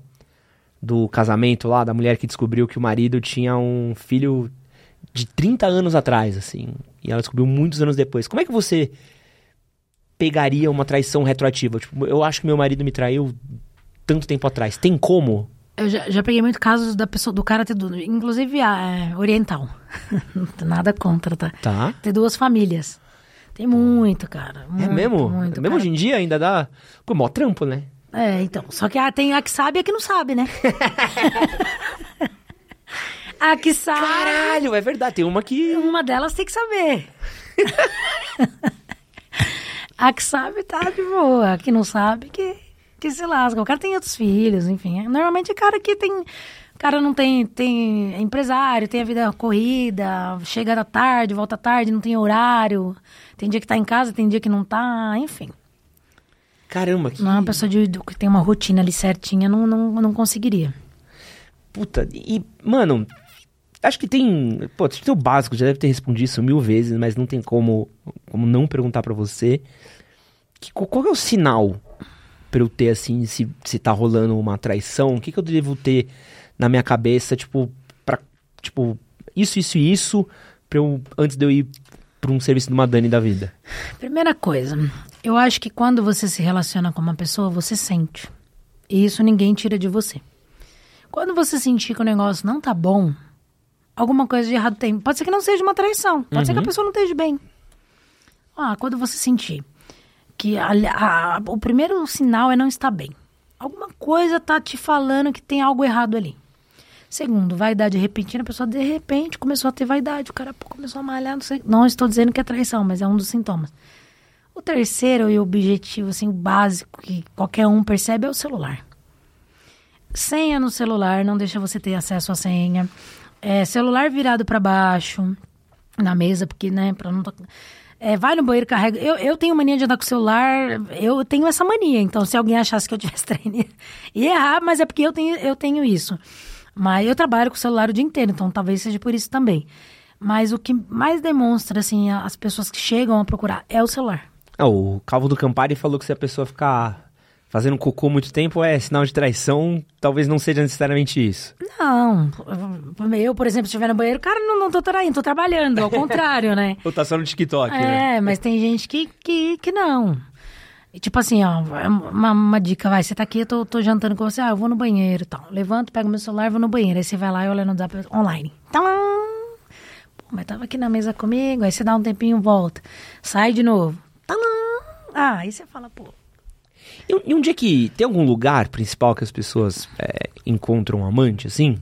do casamento lá, da mulher que descobriu que o marido tinha um filho de 30 anos atrás, assim. E ela descobriu muitos anos depois. Como é que você pegaria uma traição retroativa? Tipo, eu acho que meu marido me traiu tanto tempo atrás. Tem como? Eu já, já peguei muito casos da pessoa, do cara ter duas, inclusive é, oriental. Nada contra, tá? Tá. Ter duas famílias. Tem muito, cara. Muito, é mesmo? Muito, é mesmo hoje em dia ainda dá. Pô, mó trampo, né? É, então. Só que a, tem a que sabe e a que não sabe, né? a que sabe. Caralho, é verdade. Tem uma que. Uma delas tem que saber. a que sabe tá de boa. A que não sabe que, que se lasca. O cara tem outros filhos, enfim. Normalmente é cara que tem. O cara não tem, tem é empresário, tem a vida corrida, chega da tarde, volta tarde, não tem horário. Tem dia que tá em casa, tem dia que não tá, enfim. Caramba, que. Não é uma pessoa de- que tem uma rotina ali certinha, não, não, não conseguiria. Puta, e, mano, acho que tem. Pô, acho que tem o básico, já deve ter respondido isso mil vezes, mas não tem como, como não perguntar pra você. Que, qual, qual é o sinal pra eu ter, assim, se, se tá rolando uma traição? O que, que eu devo ter na minha cabeça, tipo, pra. Tipo, isso, isso e isso, pra eu, antes de eu ir pra um serviço de uma Dani da vida? Primeira coisa, eu acho que quando você se relaciona com uma pessoa, você sente. E isso ninguém tira de você. Quando você sentir que o negócio não tá bom, alguma coisa de errado tem. Pode ser que não seja uma traição, pode ser que a pessoa não esteja bem. Ah, quando você sentir que a- a- o primeiro sinal é não estar bem. Alguma coisa tá te falando que tem algo errado ali. Segundo, vaidade repentina, a pessoa de repente começou a ter vaidade, o cara começou a malhar, não sei. Não estou dizendo que é traição, mas é um dos sintomas. O terceiro e o objetivo, assim, o básico que qualquer um percebe é o celular. Senha no celular, não deixa você ter acesso à senha. É, celular virado para baixo na mesa, porque, né, pra não... É, vai no banheiro, carrega. Eu, eu tenho mania de andar com o celular, eu tenho essa mania. Então, se alguém achasse que eu tivesse treino, ia errar, mas é porque eu tenho, eu tenho isso. Mas eu trabalho com o celular o dia inteiro, então talvez seja por isso também. Mas o que mais demonstra, assim, as pessoas que chegam a procurar é o celular. Ah, o Calvo do Campari falou que se a pessoa ficar fazendo cocô muito tempo é sinal de traição, talvez não seja necessariamente isso. Não, eu, por exemplo, se estiver no banheiro, cara, não, não tô traindo, tô trabalhando, ao contrário, né? Ou tá só no TikTok, né? É, mas tem gente que, que, que não. E, tipo assim, ó, uma, uma dica, vai, você tá aqui, eu tô, tô jantando com você, ah, eu vou no banheiro e tal. Levanto, pego meu celular, vou no banheiro. Aí você vai lá e olha no WhatsApp online. Tá Pô, mas tava aqui na mesa comigo, aí você dá um tempinho, volta. Sai de novo. Tá Ah, aí você fala, pô, E, um- e um dia que tem algum lugar principal que as pessoas é, encontram um amante, assim?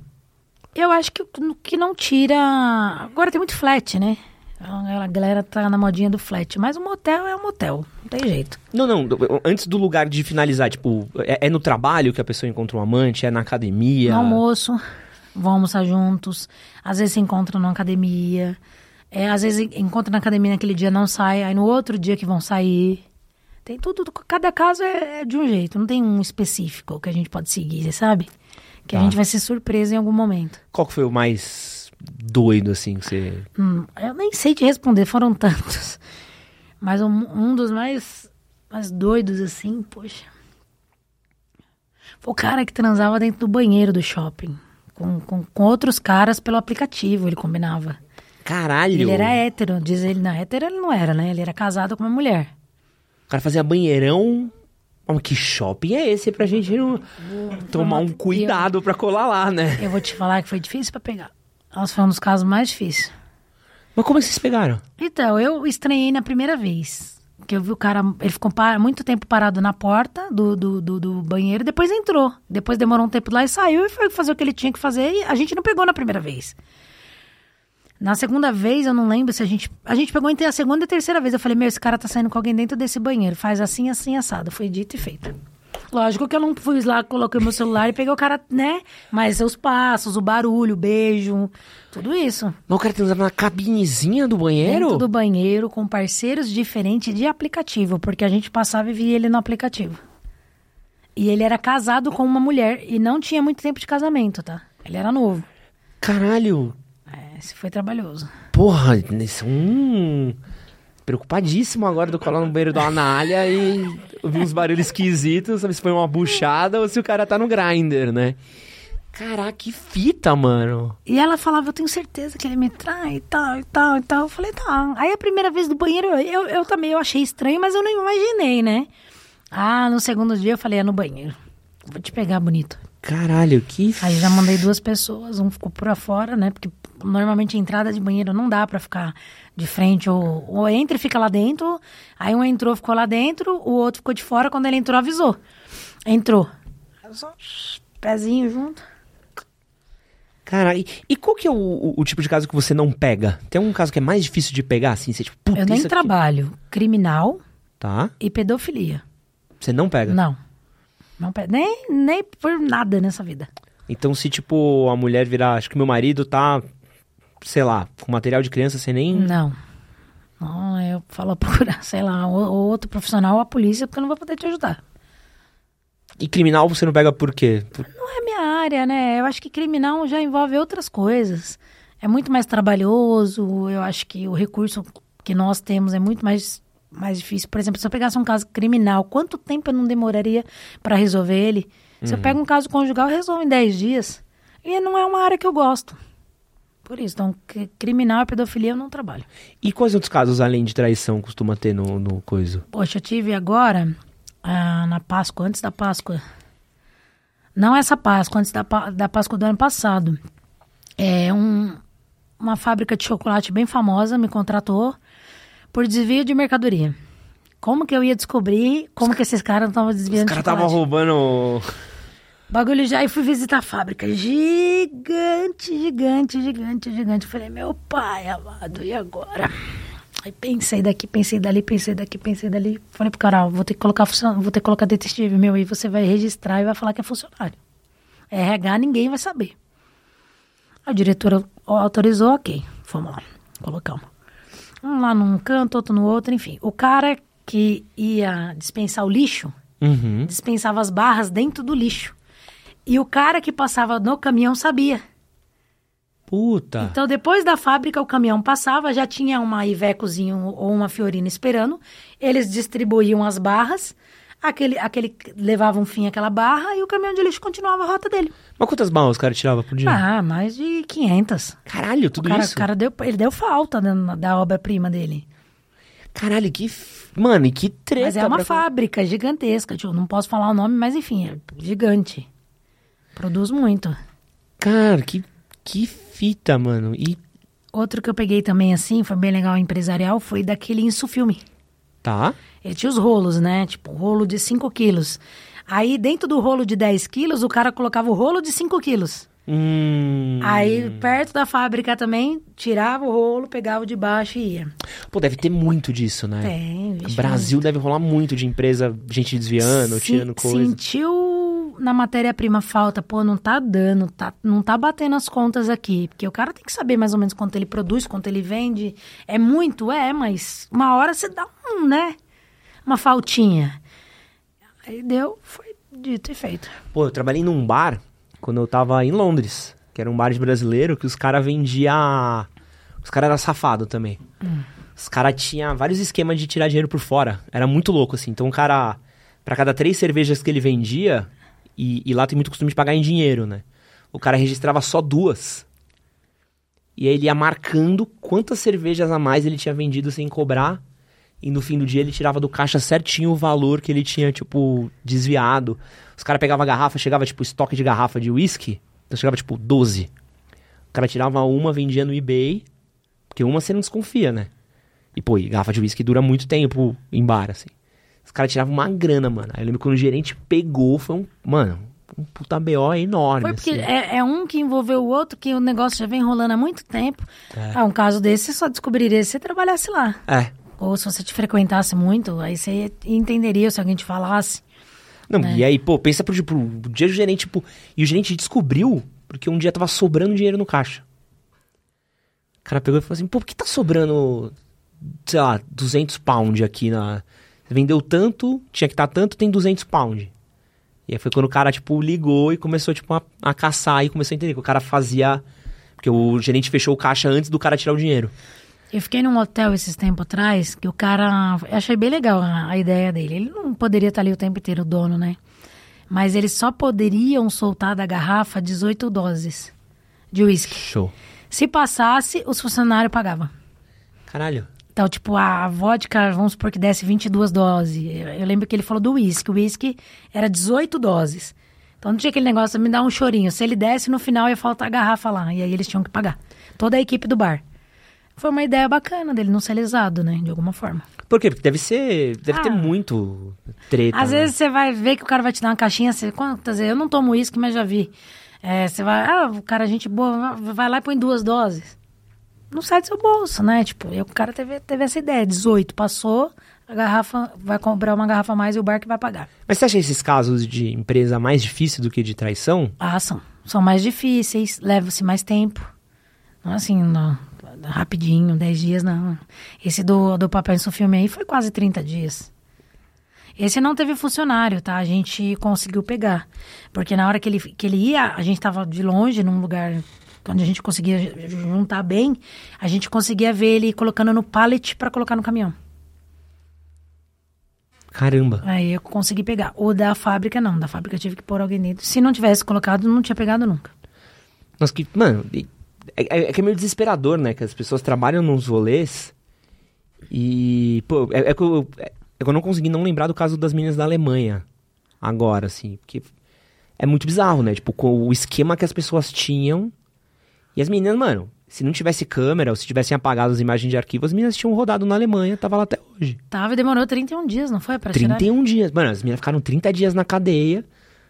Eu acho que que não tira. Agora tem muito flat, né? A galera tá na modinha do flat. Mas o motel é um motel. Não tem jeito. Não, não, antes do lugar de finalizar, tipo, é, é no trabalho que a pessoa encontra um amante, é na academia? No almoço, vão almoçar juntos. Às vezes se encontram na academia. É, às vezes encontram na academia naquele dia não sai. Aí no outro dia que vão sair. Tem tudo. Cada caso é, é de um jeito. Não tem um específico que a gente pode seguir, sabe? Que a Tá. gente vai ser surpresa em algum momento. Qual que foi o mais doido, assim, que você... Hum, eu nem sei te responder, foram tantos. Mas um, um dos mais, mais doidos, assim, poxa. Foi o cara que transava dentro do banheiro do shopping. Com, com, com outros caras pelo aplicativo, ele combinava. Caralho! Ele era hétero, diz ele. Não, hétero ele não era, né? Ele era casado com uma mulher. Cara fazia banheirão... Mas que shopping é esse pra gente não tomar um cuidado pra colar lá, né? Eu vou te falar que foi difícil pra pegar. Nossa, foi um dos casos mais difíceis. Mas como é que vocês pegaram? Então, eu estranhei na primeira vez. Que eu vi o cara, ele ficou muito tempo parado na porta do, do, do, do banheiro, depois entrou. Depois demorou um tempo lá e saiu e foi fazer o que ele tinha que fazer. E a gente não pegou na primeira vez. Na segunda vez, eu não lembro se a gente. A gente pegou entre a segunda e a terceira vez. Eu falei, meu, esse cara tá saindo com alguém dentro desse banheiro. Faz assim, assim, assado. Foi dito e feito. Lógico que eu não fui lá, coloquei meu celular e peguei o cara, né? Mas os passos, o barulho, o beijo, tudo isso. Mas o cara transava na cabinezinha do banheiro? Dentro do banheiro, com parceiros diferentes de aplicativo, porque a gente passava e via ele no aplicativo. E ele era casado com uma mulher e não tinha muito tempo de casamento, tá? Ele era novo. Caralho! Esse foi trabalhoso. Porra, eles são um... preocupadíssimo agora do colar no banheiro da Anália e ouvir uns barulhos esquisitos, sabe se foi uma buchada ou se o cara tá no grinder, né? Caraca, que fita, mano. E ela falava, eu tenho certeza que ele me trai e tal, e tal, e tal. Eu falei, tá. Aí a primeira vez do banheiro, eu, eu também eu achei estranho, mas eu não imaginei, né? Ah, no segundo dia eu falei, é no banheiro. Vou te pegar bonito. Caralho, que Aí já mandei duas pessoas, um ficou por fora, né? Porque normalmente a entrada de banheiro não dá pra ficar de frente, ou, ou entra e fica lá dentro. Aí um entrou, ficou lá dentro, o outro ficou de fora, quando ele entrou, avisou. Entrou. Só pezinho junto. Caralho. E, e qual que é o, o- o tipo de caso que você não pega? Tem algum caso que é mais difícil de pegar, assim? Você, tipo, puta, Eu nem isso aqui- trabalho criminal Tá. e pedofilia. Você não pega? Não. Não pe- nem, nem por nada nessa vida. Então, se, tipo, a mulher virar... Acho que meu marido tá, sei lá, com material de criança, você nem... Não. Não, eu falo procurar, sei lá, ou, ou outro profissional ou a polícia, porque eu não vou poder te ajudar. E criminal você não pega por quê? Por- Não é minha área, né? Eu acho que criminal já envolve outras coisas. É muito mais trabalhoso, eu acho que o recurso que nós temos é muito mais, mais difícil. Por exemplo, se eu pegasse um caso criminal, quanto tempo eu não demoraria para resolver ele? Se eu pego um caso conjugal, eu resolvo em 10 dias. E não é uma área que eu gosto. Por isso, então, cri- criminal e pedofilia eu não trabalho. E quais outros casos, além de traição, costuma ter no, no coiso? Poxa, eu tive agora, ah, na Páscoa, antes da Páscoa. Não essa Páscoa, antes da, da Páscoa do ano passado. É um, uma fábrica de chocolate bem famosa me contratou por desvio de mercadoria. Como que eu ia descobrir como que esses caras estavam desviando Os caras estavam roubando... Bagulho já e fui visitar a fábrica. Gigante, gigante, gigante, gigante. Falei, meu pai amado, e agora? Aí pensei daqui, pensei dali, pensei daqui, pensei dali. Falei pro cara, vou ter que colocar vou ter que colocar detetive meu, e você vai registrar e vai falar que é funcionário. RH ninguém vai saber. A diretora autorizou, ok. Vamos lá, colocamos. Um lá num canto, outro no outro, enfim. O cara que ia dispensar o lixo, Uhum. dispensava as barras dentro do lixo. E o cara que passava no caminhão sabia. Puta. Então, depois da fábrica, o caminhão passava, já tinha uma Ivecozinho ou uma Fiorina esperando. Eles distribuíam as barras, aquele, aquele levava um fim àquela barra e o caminhão de lixo continuava a rota dele. Mas quantas balas os caras tiravam por dia? Ah, mais de 500. Caralho, O tudo cara, isso? o cara deu, ele deu falta da, da obra-prima dele. Caralho, que... Mano, e que treta. Mas é uma fábrica gigantesca. Tipo, não posso falar o nome, mas enfim, é gigante. Produz muito. Cara, que, que fita, mano. E... Outro que eu peguei também, assim, foi bem legal empresarial, foi daquele Insufilme. Tá. Ele tinha os rolos, né? Tipo, rolo de 5 quilos. Aí, dentro do rolo de 10 quilos, o cara colocava o rolo de 5 quilos. Hum... Aí, perto da fábrica também, tirava o rolo, pegava o de baixo e ia. Pô, deve ter muito disso, né? Tem, vixe, Brasil deve rolar muito de empresa, gente desviando, Se- tirando coisa. Sentiu na matéria-prima falta, pô, não tá dando, tá, não tá batendo as contas aqui. Porque o cara tem que saber mais ou menos quanto ele produz, quanto ele vende. É muito, é, mas uma hora você dá um, né? Uma faltinha. Aí deu, foi dito e feito. Pô, eu trabalhei num bar quando eu tava em Londres, que era um bar de brasileiro, que os caras vendiam. Os caras eram safados também. Os caras tinham vários esquemas de tirar dinheiro por fora. Era muito louco, assim. Então o cara, pra cada três cervejas que ele vendia, e, e lá tem muito costume de pagar em dinheiro, né? O cara registrava só duas. E aí ele ia marcando quantas cervejas a mais ele tinha vendido sem cobrar. E no fim do dia ele tirava do caixa certinho o valor que ele tinha, tipo, desviado. Os caras pegavam a garrafa, chegava, tipo, estoque de garrafa de whisky. Então chegava, tipo, 12. O cara tirava uma, vendia no eBay. Porque uma você não desconfia, né? E, pô, e garrafa de whisky dura muito tempo em bar, assim. Os caras tiravam uma grana, mano. Aí eu lembro quando o gerente pegou, foi um. Mano, um puta BO enorme. Foi porque assim. é, é um que envolveu o outro, que o negócio já vem rolando há muito tempo. Ah, um caso desse, você só descobriria se você trabalhasse lá. É. Ou se você te frequentasse muito, aí você entenderia se alguém te falasse. Não, né? e aí, pô, pensa pro, pro dia do gerente, tipo. E o gerente descobriu, porque um dia tava sobrando dinheiro no caixa. O cara pegou e falou assim, pô, por que tá sobrando, sei lá, 200 pound aqui na... Vendeu tanto, tinha que estar tanto, tem 200 pound. E aí foi quando o cara, tipo, ligou e começou, tipo, a, a caçar e começou a entender que o cara fazia... Porque o gerente fechou o caixa antes do cara tirar o dinheiro. Eu fiquei num hotel esses tempos atrás, que o cara. Eu achei bem legal a, a ideia dele. Ele não poderia estar ali o tempo inteiro, o dono, né? Mas eles só poderiam soltar da garrafa 18 doses de uísque. Show. Se passasse, os funcionários pagavam. Caralho. Então, tipo, a vodka, vamos supor que desse 22 doses. Eu, lembro que ele falou do uísque. O uísque era 18 doses. Então não tinha aquele negócio, me dá um chorinho. Se ele desse, no final ia faltar a garrafa lá. E aí eles tinham que pagar. Toda a equipe do bar. Foi uma ideia bacana dele não ser lesado, né? De alguma forma. Por quê? Porque deve ser. Deve ter Ah. muito treta. Às né? vezes você vai ver que o cara vai te dar uma caixinha, você, quantas vezes? Eu não tomo uísque, mas já vi. É, você vai, ah, o cara, gente boa, vai lá e põe duas doses. Não sai do seu bolso, né? Tipo, e o cara teve, teve essa ideia, 18, passou, a garrafa, vai comprar uma garrafa a mais e o bar que vai pagar. Mas você acha esses casos de empresa mais difícil do que de traição? Ah, são. São mais difíceis, leva-se mais tempo. Não é assim, não, rapidinho, 10 dias, não. Esse do, do Papel Isso Filme aí foi quase 30 dias. Esse não teve funcionário, tá? A gente conseguiu pegar. Porque na hora que ele, que ele ia, a gente tava de longe, num lugar onde a gente conseguia juntar bem, a gente conseguia ver ele colocando no pallet para colocar no caminhão. Caramba. Aí eu consegui pegar. O da fábrica, não. Da fábrica eu tive que pôr alguém dentro. Se não tivesse colocado, não tinha pegado nunca. Nossa, que. Mano, é, é- é que é meio desesperador, né? Que as pessoas trabalham nos rolês e. Pô, é, é que eu, é que eu não consegui não lembrar do caso das meninas da Alemanha. Agora, assim. Porque é muito bizarro, né? Tipo, o esquema que as pessoas tinham. E as meninas, mano, se não tivesse câmera ou se tivessem apagado as imagens de arquivo, as meninas tinham rodado na Alemanha, tava lá até hoje. Tava e demorou 31 dias, não foi? Pra tirar? 31 dias. Mano, as meninas ficaram 30 dias na cadeia.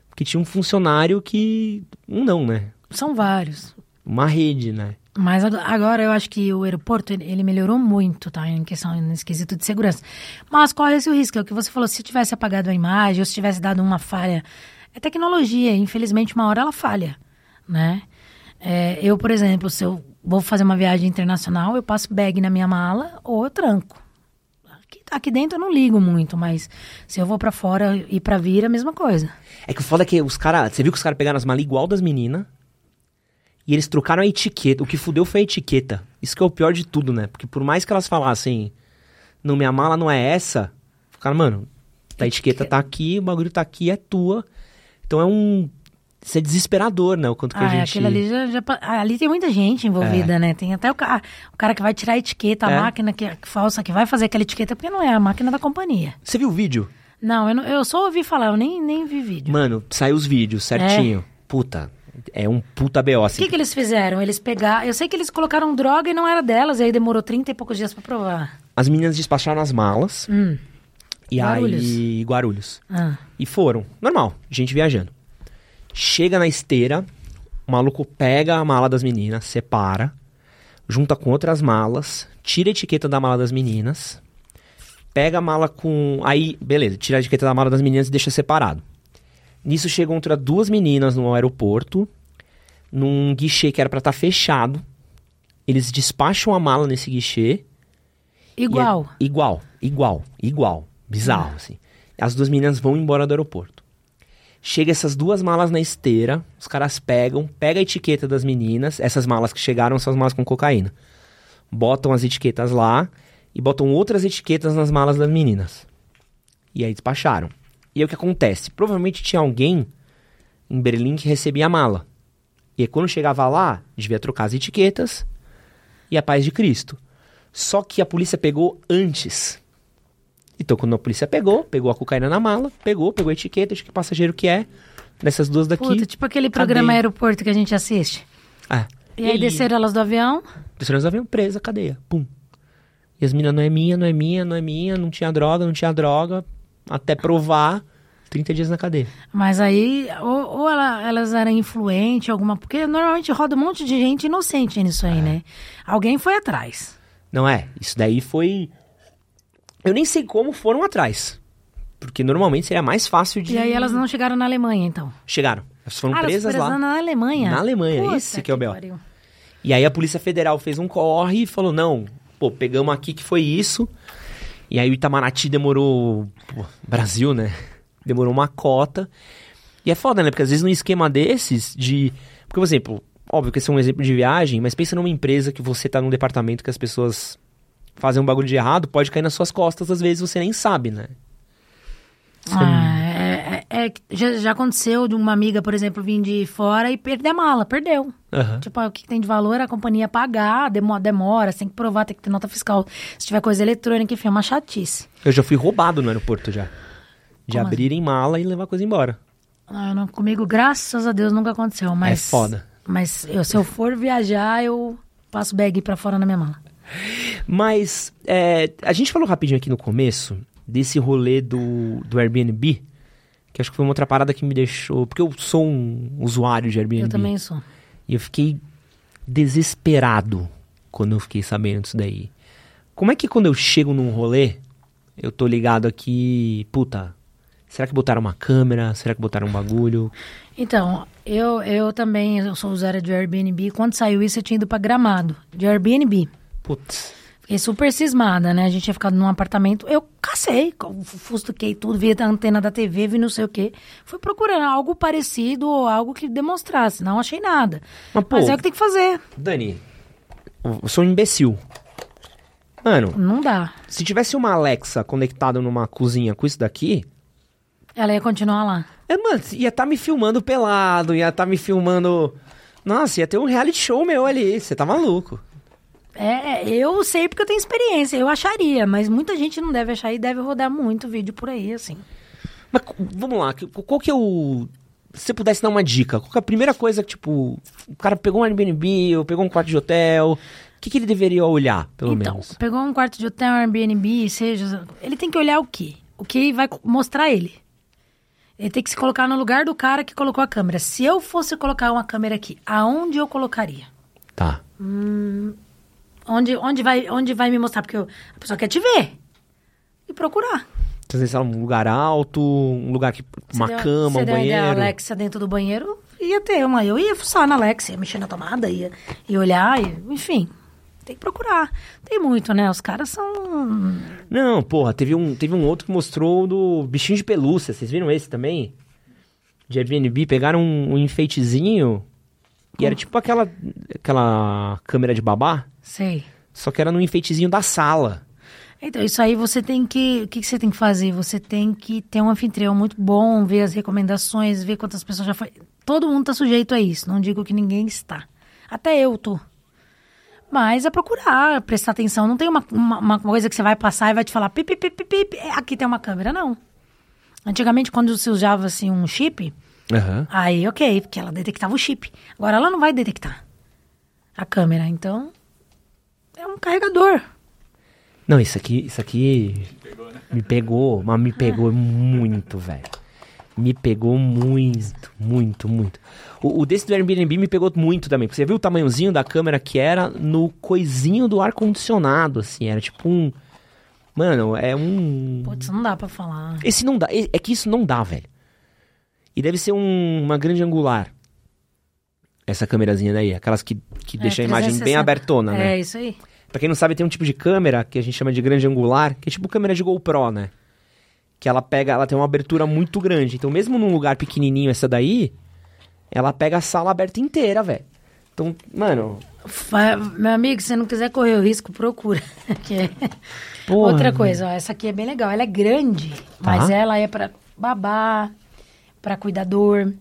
Porque tinha um funcionário que. Um não, né? São vários. Uma rede, né? Mas ag- agora eu acho que o aeroporto ele melhorou muito, tá? Em questão, nesse quesito de segurança. Mas corre esse risco, é o que você falou, se tivesse apagado a imagem ou se tivesse dado uma falha. É tecnologia, infelizmente uma hora ela falha, né? É, eu, por exemplo, se eu vou fazer uma viagem internacional, eu passo bag na minha mala ou eu tranco. Aqui, aqui dentro eu não ligo muito, mas se eu vou pra fora e pra vir, é a mesma coisa. É que o foda é que os caras. Você viu que os caras pegaram as malas igual das meninas. E eles trocaram a etiqueta. O que fudeu foi a etiqueta. Isso que é o pior de tudo, né? Porque por mais que elas falassem, não, minha mala não é essa. Ficaram, mano, a etiqueta tá aqui, o bagulho tá aqui, é tua. Então é um. Isso é desesperador, né? O quanto que Ah, a é, gente. aquilo ali já, já ah, ali tem muita gente envolvida, né? Tem até o, ca- o cara que vai tirar a etiqueta, a É. máquina que, falsa que vai fazer aquela etiqueta, porque não é a máquina da companhia. Você viu o vídeo? Não, eu, não- eu só ouvi falar, eu nem, nem vi vídeo. Mano, saiu os vídeos certinho. Puta, é um puta BO, O assim. que, que eles fizeram? Eles pegaram. Eu sei que eles colocaram droga e não era delas, e aí demorou 30 e poucos dias pra provar. As meninas despacharam as malas. Hum. E Guarulhos. aí. Guarulhos. Ah. E foram. Normal, gente viajando. Chega na esteira, o maluco pega a mala das meninas, separa, junta com outras malas, tira a etiqueta da mala das meninas, pega a mala com. Aí, beleza, tira a etiqueta da mala das meninas e deixa separado. Nisso chegam outras duas meninas no aeroporto, num guichê que era pra estar fechado. Eles despacham a mala nesse guichê. e é- Igual. igual, igual, igual. Bizarro, assim. As duas meninas vão embora do aeroporto. Chega essas duas malas na esteira, os caras pegam, pega a etiqueta das meninas, essas malas que chegaram são as malas com cocaína. Botam as etiquetas lá e botam outras etiquetas nas malas das meninas. E aí despacharam. E aí o que acontece? Provavelmente tinha alguém em Berlim que recebia a mala. E aí quando chegava lá, devia trocar as etiquetas e a paz de Cristo. Só que a polícia pegou antes. Então, quando a polícia pegou, pegou a cocaína na mala, pegou, pegou a etiqueta de que passageiro que é, dessas duas daqui. Puta, tipo aquele programa cadeia. aeroporto que a gente assiste. Ah, E aí desceram elas do avião. Desceram do avião, presa, cadeia. Pum. E as meninas, não é minha, não é minha, não é minha, não tinha droga, não tinha droga. Até provar, 30 dias na cadeia. Mas aí, ou, ou ela- elas eram influentes, alguma. Porque normalmente roda um monte de gente inocente nisso É. aí, né? Alguém foi atrás. Não é? Isso daí foi. Eu nem sei como foram atrás. Porque normalmente seria mais fácil de. E aí elas não chegaram na Alemanha, então. Chegaram. Elas foram ah, elas presas presas lá. na Alemanha. Na Alemanha, Puta esse que é o B.O. E aí a Polícia Federal fez um corre e falou: não, pô, pegamos aqui que foi isso. E aí o Itamaraty demorou. Pô, Brasil, né? Demorou uma cota. E é foda, né? Porque às vezes num esquema desses, de. Porque, por exemplo, óbvio que esse é um exemplo de viagem, mas pensa numa empresa que você tá num departamento que as pessoas fazem um bagulho de errado, pode cair nas suas costas, às vezes você nem sabe, né? É Ah, é, é- É, já, já aconteceu de uma amiga, por exemplo, vir de fora e perder a mala, perdeu. Aham. Tipo, ah, o que tem de valor a companhia pagar, demora, demora, você tem que provar, tem que ter nota fiscal. Se tiver coisa eletrônica, enfim, é uma chatice. Eu já fui roubado no aeroporto já. De Como abrirem mala e levar coisa embora. Ah, não, comigo, graças a Deus, nunca aconteceu, mas... É foda. Mas eu, se eu for viajar, eu passo bag pra fora na minha mala. Mas é, a gente falou rapidinho aqui no começo desse rolê do, do Airbnb, que acho que foi uma outra parada que me deixou. Porque eu sou um usuário de Airbnb. Eu também sou. E eu fiquei desesperado quando eu fiquei sabendo disso daí. Como é que quando eu chego num rolê, eu tô ligado aqui, puta, será que botaram uma câmera? Será que botaram um bagulho? Então, eu, eu também eu sou usuária de Airbnb. Quando saiu isso, eu tinha ido pra Gramado, de Airbnb. Putz. Fiquei super cismada, né? A gente tinha ficado num apartamento. Eu cacei, fustuquei tudo, vi a antena da TV, vi não sei o quê. Fui procurando algo parecido ou algo que demonstrasse. Não achei nada. Mas, pô, Mas é o que tem que fazer. Dani, eu sou um imbecil. Mano, Não dá. se tivesse uma Alexa conectada numa cozinha com isso daqui, Ela ia continuar lá. é, mano, ia estar me filmando pelado, ia estar me filmando. Nossa, ia ter um reality show meu ali, você tá maluco. É, eu sei porque eu tenho experiência, eu acharia, mas muita gente não deve achar e deve rodar muito vídeo por aí, assim. Mas vamos lá, qual que é o. Se você pudesse dar uma dica, qual que é a primeira coisa que, tipo, o cara pegou um Airbnb ou pegou um quarto de hotel, o que, que ele deveria olhar, pelo então, menos? pegou um quarto de hotel, Airbnb, seja. Ele tem que olhar o quê? O que vai mostrar ele. Ele tem que se colocar no lugar do cara que colocou a câmera. Se eu fosse colocar uma câmera aqui, aonde eu colocaria? Tá. Onde, onde, vai, onde vai me mostrar? Porque eu- a pessoa quer te ver. E procurar. Vezes, sei lá, um lugar alto, um lugar que. Uma Você deu- cama, você um banheiro. A Alexa dentro do banheiro ia ter uma. Eu ia fuçar na Alexa, ia mexer na tomada, ia, ia olhar, e, enfim. Tem que procurar. Tem muito, né? Os caras são. Não, porra, teve um, teve um outro que mostrou do bichinho de pelúcia. Vocês viram esse também? De Airbnb, pegaram um, um enfeitezinho e era tipo aquela, aquela câmera de babá, Sei. só que era no enfeitezinho da sala. Então, isso aí você tem que. O que, que você tem que fazer? Você tem que ter um anfitrião muito bom, ver as recomendações, ver quantas pessoas já foi. Todo mundo tá sujeito a isso. Não digo que ninguém está. Até eu tô. Mas é procurar, prestar atenção. Não tem uma, uma, uma coisa que você vai passar e vai te falar, pip, pip, pip, pip, aqui tem uma câmera, não. Antigamente, quando se usava assim um chip, Aham. aí ok, porque ela detectava o chip. Agora ela não vai detectar a câmera, então é um carregador. Não, isso aqui, isso aqui me pegou, mas me pegou muito, velho. Me pegou muito, muito, muito. O, o desse do Airbnb me pegou muito também. Porque você viu o tamanhozinho da câmera que era no coisinho do ar-condicionado, assim. Era tipo um. Mano, é um. Putz, não dá pra falar. Esse não dá. É é que isso não dá, velho. E deve ser um- uma grande angular. Essa câmerazinha daí. Aquelas que, que É, deixa a imagem bem 360. abertona, né? É, isso aí. Pra quem não sabe, tem um tipo de câmera que a gente chama de grande angular, que é tipo câmera de GoPro, né? Que ela pega, ela tem uma abertura muito grande. Então, mesmo num lugar pequenininho essa daí, ela pega a sala aberta inteira, velho. Então, mano, Fa- Meu amigo, se você não quiser correr o risco, procura. É- Porra, Outra coisa, ó, essa aqui é bem legal. Ela é grande, Tá. mas ela é pra babá, pra cuidador.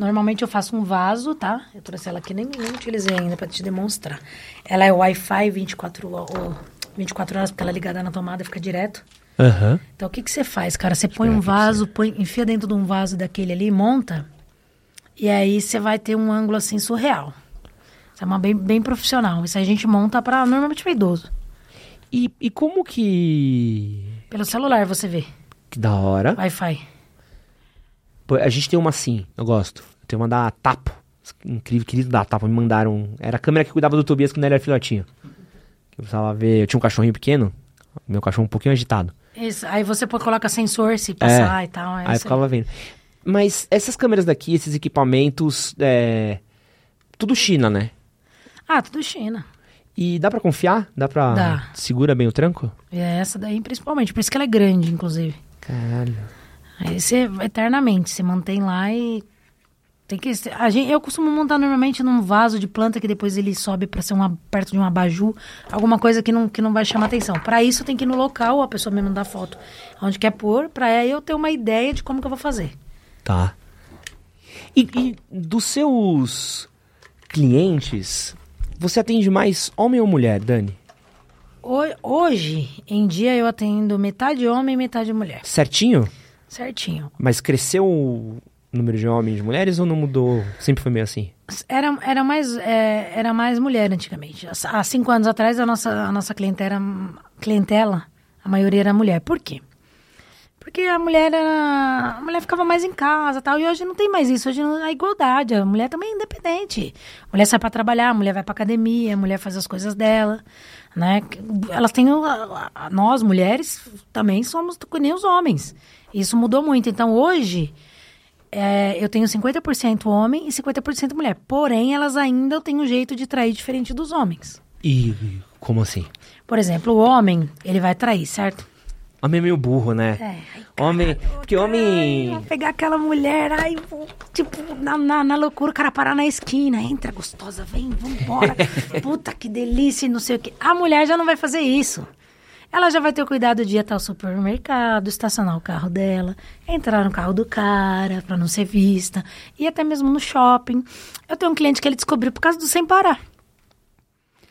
Normalmente eu faço um vaso, tá? Eu trouxe ela aqui, nem, nem utilizei ainda pra te demonstrar. Ela é Wi-Fi 24, ho- ho- 24 horas, porque ela é ligada na tomada, fica direto. Aham. Então o que, que você faz, cara? Você põe um vaso, põe, enfia dentro de um vaso daquele ali, monta, e aí você vai ter um ângulo assim surreal. Isso é uma bem, bem profissional. Isso aí a gente monta pra normalmente pra idoso. E, e como que. Pelo celular você vê. Que da hora. Wi-Fi. A gente tem uma assim, eu gosto. Tem uma da Tapo. Incrível, querido da Tapo. Me mandaram. Era a câmera que cuidava do Tobias quando ele era filhotinho. Eu precisava ver. Eu tinha um cachorrinho pequeno. Meu cachorro um pouquinho agitado. Isso. Aí você coloca sensor se passar e tal. é Aí eu ficava vendo. Mas essas câmeras daqui, esses equipamentos, é. Tudo China, né? Ah, tudo China. E dá pra confiar? Dá pra. Dá. Segura bem o tranco? É essa daí principalmente. Por isso que ela é grande, inclusive. Caralho. Aí você, eternamente, você mantém lá e. Tem que. A gente, eu costumo montar normalmente num vaso de planta que depois ele sobe pra ser uma, perto de um abajur. Alguma coisa que não, que não vai chamar atenção. Pra isso tem que ir no local, a pessoa me mandar foto onde quer pôr, pra aí eu ter uma ideia de como que eu vou fazer. Tá. E, e dos seus clientes, você atende mais homem ou mulher, Dani? Ho- Hoje, em dia, eu atendo metade homem e metade mulher. Certinho? Certinho. Mas cresceu número de homens e mulheres ou não mudou? Sempre foi meio assim? Era, era, mais, é, era mais mulher antigamente. Há cinco anos atrás, a nossa, a nossa clientela, clientela, a maioria era mulher. Por quê? Porque a mulher era, a mulher ficava mais em casa tal. E hoje não tem mais isso. Hoje não, a igualdade. A mulher também é independente. A mulher sai para trabalhar, a mulher vai para academia, a mulher faz as coisas dela. Né? Elas têm. Nós, mulheres, também somos que nem os homens. Isso mudou muito. Então hoje. É, eu tenho 50% homem e 50% mulher. Porém, elas ainda têm um jeito de trair diferente dos homens. E como assim? Por exemplo, o homem, ele vai trair, certo? Homem é meio burro, né? É. Homem. Porque Ai, homem. vou pegar aquela mulher, vou, tipo, na, na, na loucura, o cara parar na esquina. Entra, gostosa, vem, vambora. Puta, que delícia, e não sei o quê. A mulher já não vai fazer isso. Ela já vai ter o cuidado de ir até o supermercado, estacionar o carro dela, entrar no carro do cara pra não ser vista, e até mesmo no shopping. Eu tenho um cliente que ele descobriu por causa do sem parar.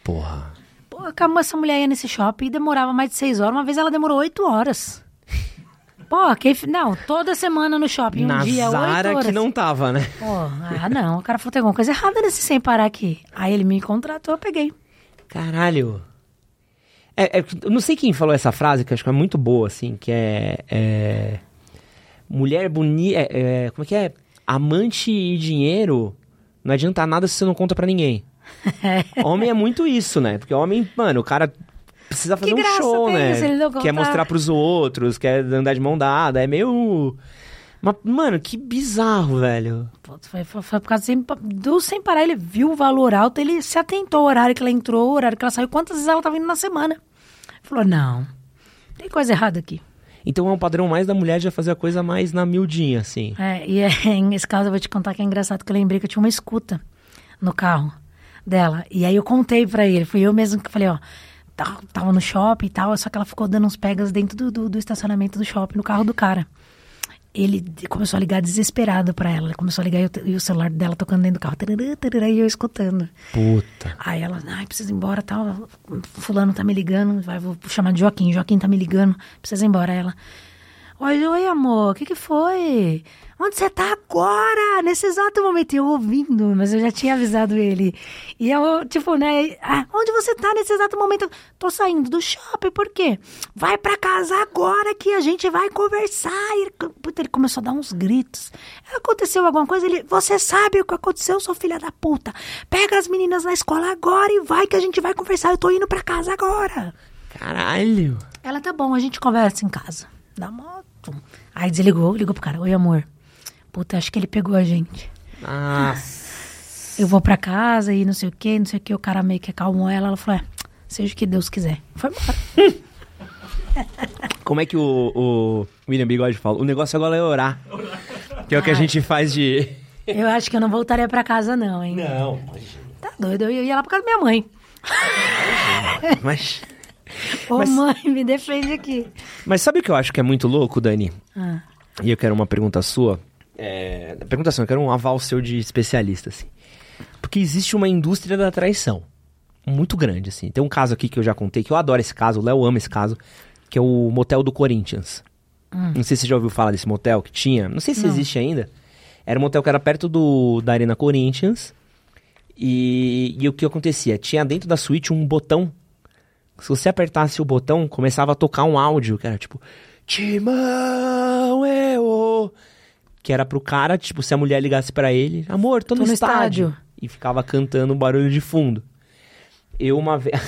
Porra. Pô, acabou essa mulher ia nesse shopping e demorava mais de seis horas. Uma vez ela demorou oito horas. Pô, quem... não, toda semana no shopping, um Na dia, oito Zara horas. que não tava, né? Pô, ah, não. O cara falou, tem alguma coisa errada nesse sem parar aqui. Aí ele me contratou, eu peguei. Caralho. É, é, eu não sei quem falou essa frase, que acho que é muito boa, assim, que é. é, mulher bonita. como é que é? Amante e dinheiro não adianta nada se você não conta pra ninguém. homem é muito isso, né? Porque homem, mano, o cara precisa fazer um graça show, né? não Quer mostrar pros outros, quer andar de mão dada. É meio. Mas, mano, que bizarro, velho. Foi, foi, foi por causa do sem, do sem parar. Ele viu o valor alto, ele se atentou ao horário que ela entrou, o horário que ela saiu, quantas vezes ela tava indo na semana. Falou, não, tem coisa errada aqui. Então é um padrão mais da mulher de já fazer a coisa mais na miudinha, assim. É, e é, nesse caso eu vou te contar que é engraçado, que eu lembrei que eu tinha uma escuta no carro dela. E aí eu contei pra ele, fui eu mesmo que falei, ó, tava no shopping e tal, só que ela ficou dando uns pegas dentro do, do, do estacionamento do shopping, no carro do cara. Ele começou a ligar desesperado pra ela, ele começou a ligar e o, e o celular dela tocando dentro do carro, tarará, tarará, e eu escutando. Puta. Aí ela, ai, precisa ir embora, tal. Fulano tá me ligando, vai, vou chamar de Joaquim. Joaquim tá me ligando, precisa ir embora. Aí ela, oi, oi, amor, o que que foi? Onde você tá agora? Nesse exato momento, eu ouvindo, mas eu já tinha avisado ele. E eu, tipo, né, ah, onde você tá nesse exato momento? Tô saindo do shopping, por quê? Vai pra casa agora que a gente vai conversar. E ele, puta, ele começou a dar uns gritos. Aconteceu alguma coisa? Ele, você sabe o que aconteceu, sua filha da puta? Pega as meninas na escola agora e vai que a gente vai conversar. Eu tô indo pra casa agora. Caralho. Ela, tá bom, a gente conversa em casa. Da moto. Aí desligou, ligou pro cara. Oi, amor. Puta, acho que ele pegou a gente. Ah, Eu vou pra casa e não sei o que, não sei o que. O cara meio que acalmou ela. Ela falou, é, seja o que Deus quiser. Foi embora. como é que o, o William Bigode fala? O negócio agora é orar. Que é o que a gente faz de. Eu acho que eu não voltaria pra casa, não, hein? Não, Tá doido, eu ia lá pra casa da minha mãe. mas. Ô, Mas- mãe, me defende aqui. Mas sabe o que eu acho que é muito louco, Dani? Ah, E eu quero uma pergunta sua. É. Pergunta sua, eu quero um aval seu de especialista, assim. Porque existe uma indústria da traição. Muito grande, assim. Tem um caso aqui que eu já contei, que eu adoro esse caso, o Léo ama esse caso, que é o motel do Corinthians. Não sei se você já ouviu falar desse motel que tinha. Não sei se Não. existe ainda. Era um motel que era perto do, da Arena Corinthians. E, e o que acontecia? Tinha dentro da suíte um botão. Se você apertasse o botão, começava a tocar um áudio, que era tipo... Timão, eu... Que era pro cara, tipo, se a mulher ligasse pra ele... Amor, tô, Tô no, no estádio. estádio. E ficava cantando um barulho de fundo. Eu uma vez...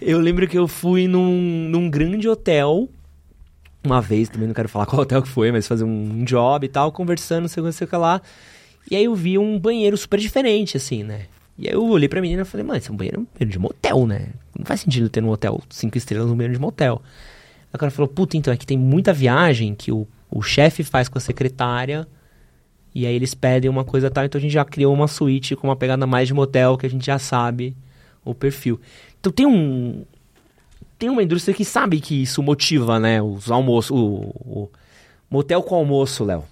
Eu lembro que eu fui num, num grande hotel uma vez, também não quero falar qual hotel que foi, mas fazer um job e tal, conversando, não o sei o que lá. E aí eu vi um banheiro super diferente, assim, né? E aí eu olhei pra menina e falei, mano, esse é um banheiro, banheiro de motel, né? Não faz sentido ter um hotel cinco estrelas um banheiro de motel. O cara falou, puta, então, é que tem muita viagem que o, o chefe faz com a secretária e aí eles pedem uma coisa tal, então a gente já criou uma suíte com uma pegada mais de motel que a gente já sabe o perfil. Então tem um, tem uma indústria que sabe que isso motiva, né? Os almoços, o, o- Motel com almoço, Léo.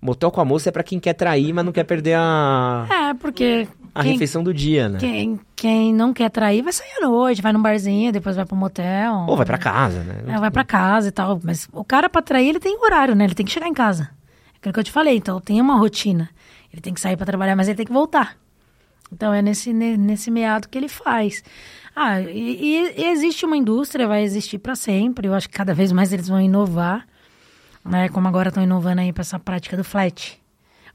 Motel com almoço é pra quem quer trair, mas não quer perder a, É, porque a quem, refeição do dia, né? quem, quem não quer trair vai sair à noite, vai num barzinho, depois vai pro motel. Ou vai pra casa, né? É, vai pra casa e tal. Mas o cara, pra trair, ele tem horário, né? Ele tem que chegar em casa. É aquilo que eu te falei. Então, tem uma rotina. Ele tem que sair pra trabalhar, mas ele tem que voltar. Então, é nesse, ne- nesse meado que ele faz. Ah, e, e- existe uma indústria, vai existir pra sempre. Eu acho que cada vez mais eles vão inovar. Né? Como agora estão inovando aí pra essa prática do flat.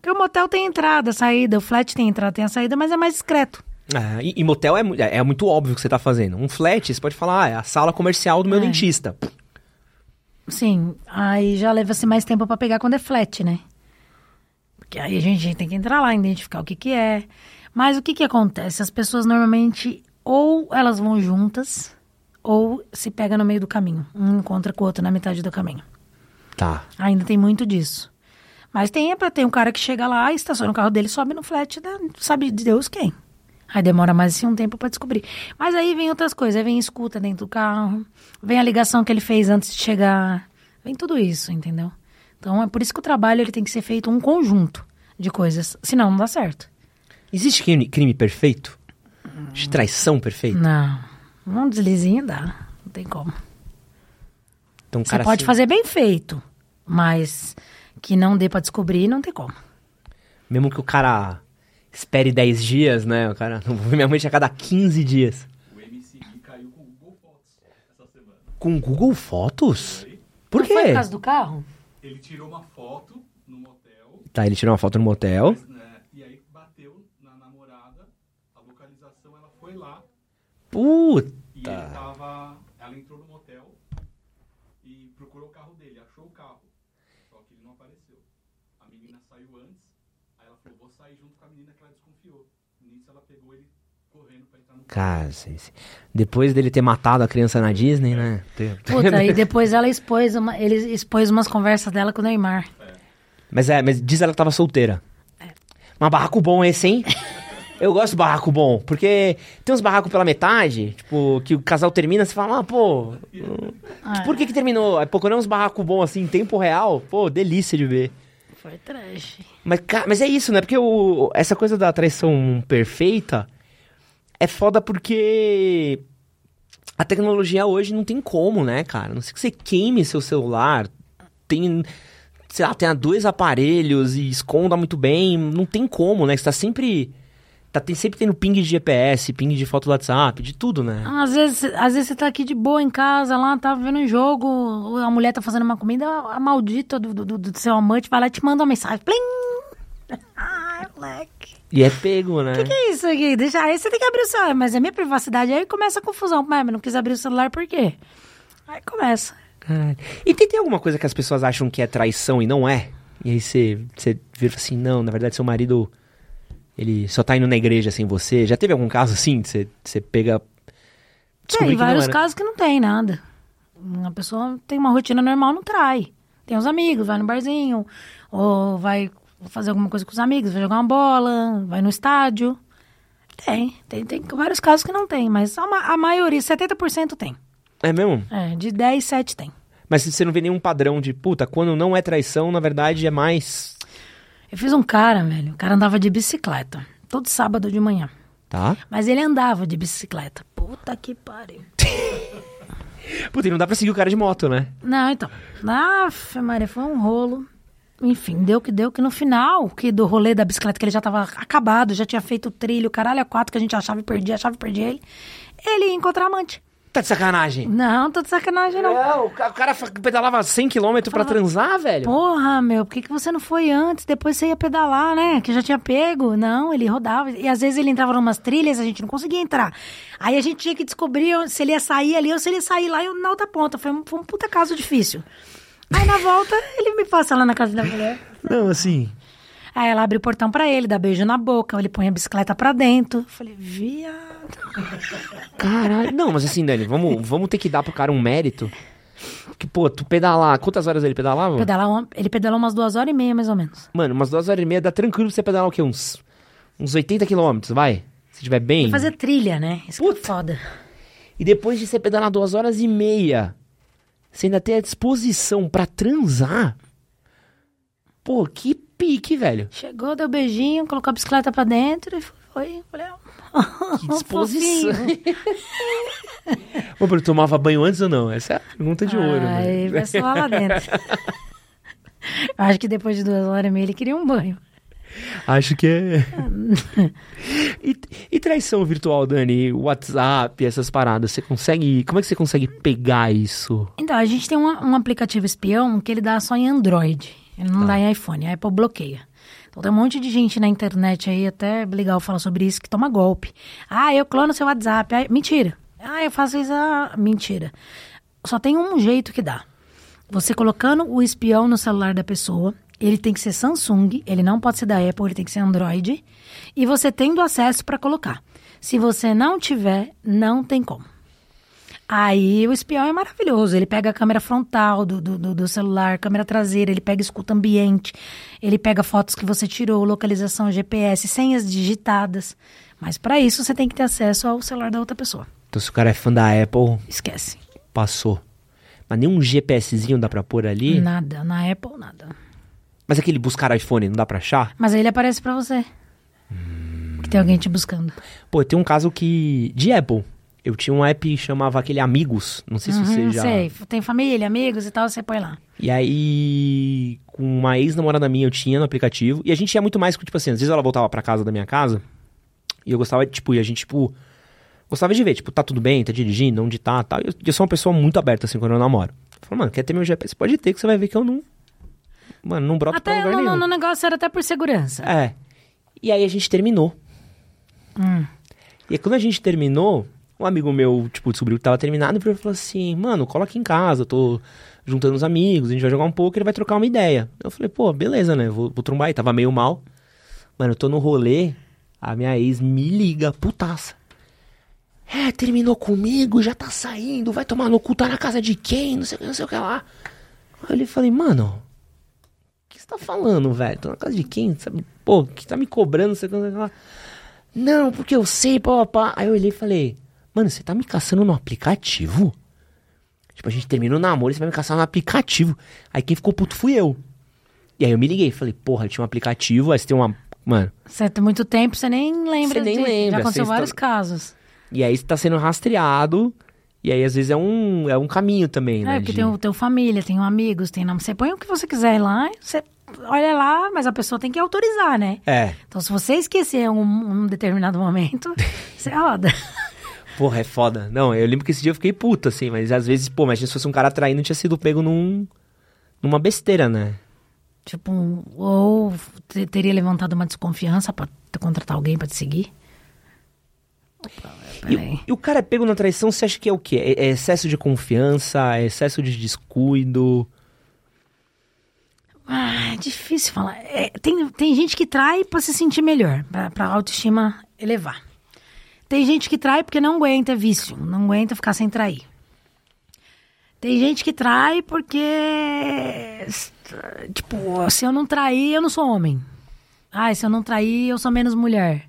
Porque o motel tem entrada, saída. O flat tem entrada, tem a saída, mas é mais discreto. Ah, e, e motel é, é, é muito óbvio o que você tá fazendo. Um flat, você pode falar, ah, é a sala comercial do meu É. dentista. Sim, aí já leva-se mais tempo pra pegar quando é flat, né? Porque aí a gente tem que entrar lá, identificar o que que é. Mas o que que acontece? As pessoas normalmente ou elas vão juntas ou se pega no meio do caminho. Um encontra com o outro na metade do caminho. Tá. Ainda tem muito disso. Mas tem, é ter um cara que chega lá, estaciona o carro dele, sobe no flat, né? sabe de Deus quem. Aí demora mais assim um tempo pra descobrir. Mas aí vem outras coisas, aí vem escuta dentro do carro, vem a ligação que ele fez antes de chegar, vem tudo isso, entendeu? Então é por isso que o trabalho ele tem que ser feito um conjunto de coisas, senão não dá certo. Existe crime, crime perfeito? De traição perfeita? Não, um deslizinho dá, não tem como. Então, Você pode assim- fazer bem feito, mas que não dê pra descobrir, não tem como. Mesmo que o cara espere 10 dias, né? O cara. Minha mãe tinha cada 15 dias. O MC Gui caiu com o Google Fotos essa semana. Com Google Fotos? Por Não foi quê? por causa do carro? Ele tirou uma foto no motel, Tá, ele tirou uma foto no motel. mas, né, e aí bateu na namorada, a localização, ela foi lá Puta. e ele tava. Ela entrou no motel e procurou o carro dele, achou o carro. Só que ele não apareceu. A menina saiu antes, falou, vou sair junto com a menina que ela desconfiou. Nisso ela pegou ele correndo pra entrar no esse- depois dele ter matado a criança na Disney, né? Puta, e depois ela expôs, uma, ele expôs umas conversas dela com o Neymar. Mas é, mas diz ela que tava solteira. Mas barraco bom esse, hein? Eu gosto de barraco bom, porque tem uns barracos pela metade, tipo, que o casal termina, você fala, ah, pô, por que que terminou? Aí, pô, quando é uns barracos bons assim, em tempo real, pô, delícia de ver. Foi trash. Mas, mas é isso, né? Porque o, essa coisa da traição perfeita é foda porque a tecnologia hoje não tem como, né, cara? A Não sei que você queime seu celular, tem, sei lá, tenha dois aparelhos e esconda muito bem, não tem como, né? Você tá sempre. Tá tem, sempre tendo ping de GPS, ping de foto do WhatsApp, de tudo, né? Às vezes, às vezes você tá aqui de boa em casa, lá, tá vendo um jogo, a mulher tá fazendo uma comida, a maldita do, do, do seu amante vai lá e te manda uma mensagem. Plim! Ai, moleque. E é pego, né? O que é isso aqui? Deixa aí, você tem que abrir o celular, mas é minha privacidade. Aí começa a confusão. Mas não quis abrir o celular por quê? Aí começa. Caralho. E tem, tem alguma coisa que as pessoas acham que é traição e não é? E aí você, você vira assim, não, na verdade seu marido, ele só tá indo na igreja sem você. Já teve algum caso assim? Você, você pega... Tem vários casos que não tem nada. A pessoa tem uma rotina normal, não trai. Tem os amigos, vai no barzinho, ou vai fazer alguma coisa com os amigos, vai jogar uma bola, vai no estádio. Tem, tem, tem vários casos que não tem, mas a, a maioria, 70% tem. É mesmo? É, de 10, 7 tem. Mas você não vê nenhum padrão de, puta, quando não é traição, na verdade é mais... Eu fiz um cara, velho, o cara andava de bicicleta, todo sábado de manhã. Tá? Mas ele andava de bicicleta. Puta que pariu. Puta, e não dá pra seguir o cara de moto, né? Não, então. Aff, Maria, foi um rolo. Enfim, deu que deu, que no final que do rolê da bicicleta, que ele já tava acabado, já tinha feito o trilho, caralho, a quatro que a gente achava e perdia, achava e perdia ele. Ele ia encontrar amante. Tá de sacanagem. Não, tô de sacanagem, não. Não, o ca- o cara fa- pedalava 100km pra Falava- transar, velho. Porra, meu, por que, que você não foi antes? Depois você ia pedalar, né? Que já tinha pego. Não, ele rodava. E às vezes ele entrava em umas trilhas, a gente não conseguia entrar. Aí a gente tinha que descobrir se ele ia sair ali ou se ele ia sair lá na outra ponta. Foi um, foi um puta caso difícil. Aí na volta, ele me passa lá na casa da mulher. Não, assim... Aí ela abre o portão pra ele, dá beijo na boca, ele põe a bicicleta pra dentro. Eu falei, viado. Caralho. Não, mas assim, Dani, vamos, vamos ter que dar pro cara um mérito. Que, pô, tu pedalar. Quantas horas ele pedalava? Pedalar uma- ele pedalou umas duas horas e meia, mais ou menos. Mano, umas duas horas e meia dá tranquilo pra você pedalar o quê? Uns, uns 80 quilômetros, vai? Se tiver bem. Fazer trilha, né? Isso que é Puta. foda. E depois de você pedalar duas horas e meia, Você ainda tem a disposição pra transar? Pô, que pique, velho. Chegou, deu beijinho, colocou a bicicleta pra dentro e foi. Falei, ó, Que disposição. Ô, Bruno, tomava banho antes ou não? Essa é a pergunta de ouro. Ai, né? vai só lá dentro. Acho que depois de duas horas e meia ele queria um banho. Acho que é. e, e traição virtual, Dani? WhatsApp, essas paradas, você consegue. Como é que você consegue pegar isso? Então, a gente tem um, um aplicativo espião que ele dá só em Android. Ele não dá em iPhone. A Apple bloqueia. Então tem um monte de gente na internet aí, até legal falar sobre isso, que toma golpe. Ah, eu clono seu WhatsApp. Ah, mentira. Ah, eu faço isso. Ah, mentira. Só tem um jeito que dá. Você colocando o espião no celular da pessoa, ele tem que ser Samsung, ele não pode ser da Apple, ele tem que ser Android. E você tendo acesso para colocar. Se você não tiver, não tem como. Aí o espião é maravilhoso. Ele pega a câmera frontal do, do, do- celular, câmera traseira, ele pega escuta ambiente, ele pega fotos que você tirou, localização GPS, senhas digitadas. Mas para isso você tem que ter acesso ao celular da outra pessoa. Então, se o cara é fã da Apple, Esquece. passou. Mas nem um GPSzinho dá pra pôr ali? Nada. Na Apple, nada. Mas aquele buscar iPhone não dá pra achar? Mas aí ele aparece para você. Que tem alguém te buscando. Pô, tem um caso que. De Apple. Eu tinha um app que chamava aquele Amigos. Não sei se você Uhum, já. Sei. Tem família, amigos e tal, você põe lá. E aí, com uma ex-namorada minha, eu tinha no aplicativo. E a gente ia muito mais, tipo assim, às vezes ela voltava pra casa da minha casa. E eu gostava, tipo, e a gente, tipo. Gostava de ver, tipo, tá tudo bem, tá dirigindo, onde tá tal. Eu, eu sou uma pessoa muito aberta, assim, quando eu namoro. Eu falo, mano, quer ter meu GPS? Pode ter, que você vai ver que eu não. Mano, não broto pra Até lugar no, nenhum. no negócio era até por segurança. É. E aí a gente terminou. Hum. E aí, quando a gente terminou, um amigo meu, tipo, descobriu que tava terminado e falou assim, mano, cola aqui em casa, eu tô juntando os amigos, a gente vai jogar um pouco, ele vai trocar uma ideia. Eu falei, pô, beleza, né? Vou, vou trombar aí, tava meio mal. Mano, eu tô no rolê, a minha ex me liga, putaça. É, terminou comigo, já tá saindo, vai tomar no cu, tá na casa de quem, não sei não sei o que lá. Aí eu falei, mano, o que você tá falando, velho? Tô na casa de quem? Sabe? Pô, que tá me cobrando, não sei o que, lá. Não, porque eu sei, papá. Aí eu olhei e falei, mano, você tá me caçando no aplicativo? Tipo, a gente termina o namoro e você vai me caçar no aplicativo. Aí quem ficou puto fui eu. E aí eu me liguei, falei, porra, tinha um aplicativo, aí você tem uma. Mano. Você tem muito tempo, você nem lembra Você nem de- lembra, Já aconteceu vários está- casos. E aí você tá sendo rastreado. E aí, às vezes, é um, é um caminho também, né? É, porque de- tem o teu família, tem amigos, tem nome. Você põe o que você quiser lá, você olha lá, mas a pessoa tem que autorizar, né? É. Então, se você esquecer um, um determinado momento, você roda. Porra, é foda. Não, eu lembro que esse dia eu fiquei puto, assim, mas às vezes, pô, mas se fosse um cara traindo, tinha sido pego num. numa besteira, né? Tipo, um- ou te- teria levantado uma desconfiança pra contratar alguém pra te seguir. Opa, E, o- peraí. e o cara é pego na traição, você acha que é o quê? É, é excesso de confiança? É excesso de descuido? Ah, é difícil falar. É, tem, tem gente que trai pra se sentir melhor, pra, pra autoestima elevar. Tem gente que trai porque não aguenta vício, não aguenta ficar sem trair. Tem gente que trai porque. Tipo, se eu não trair, eu não sou homem. Ah, se eu não trair, eu sou menos mulher.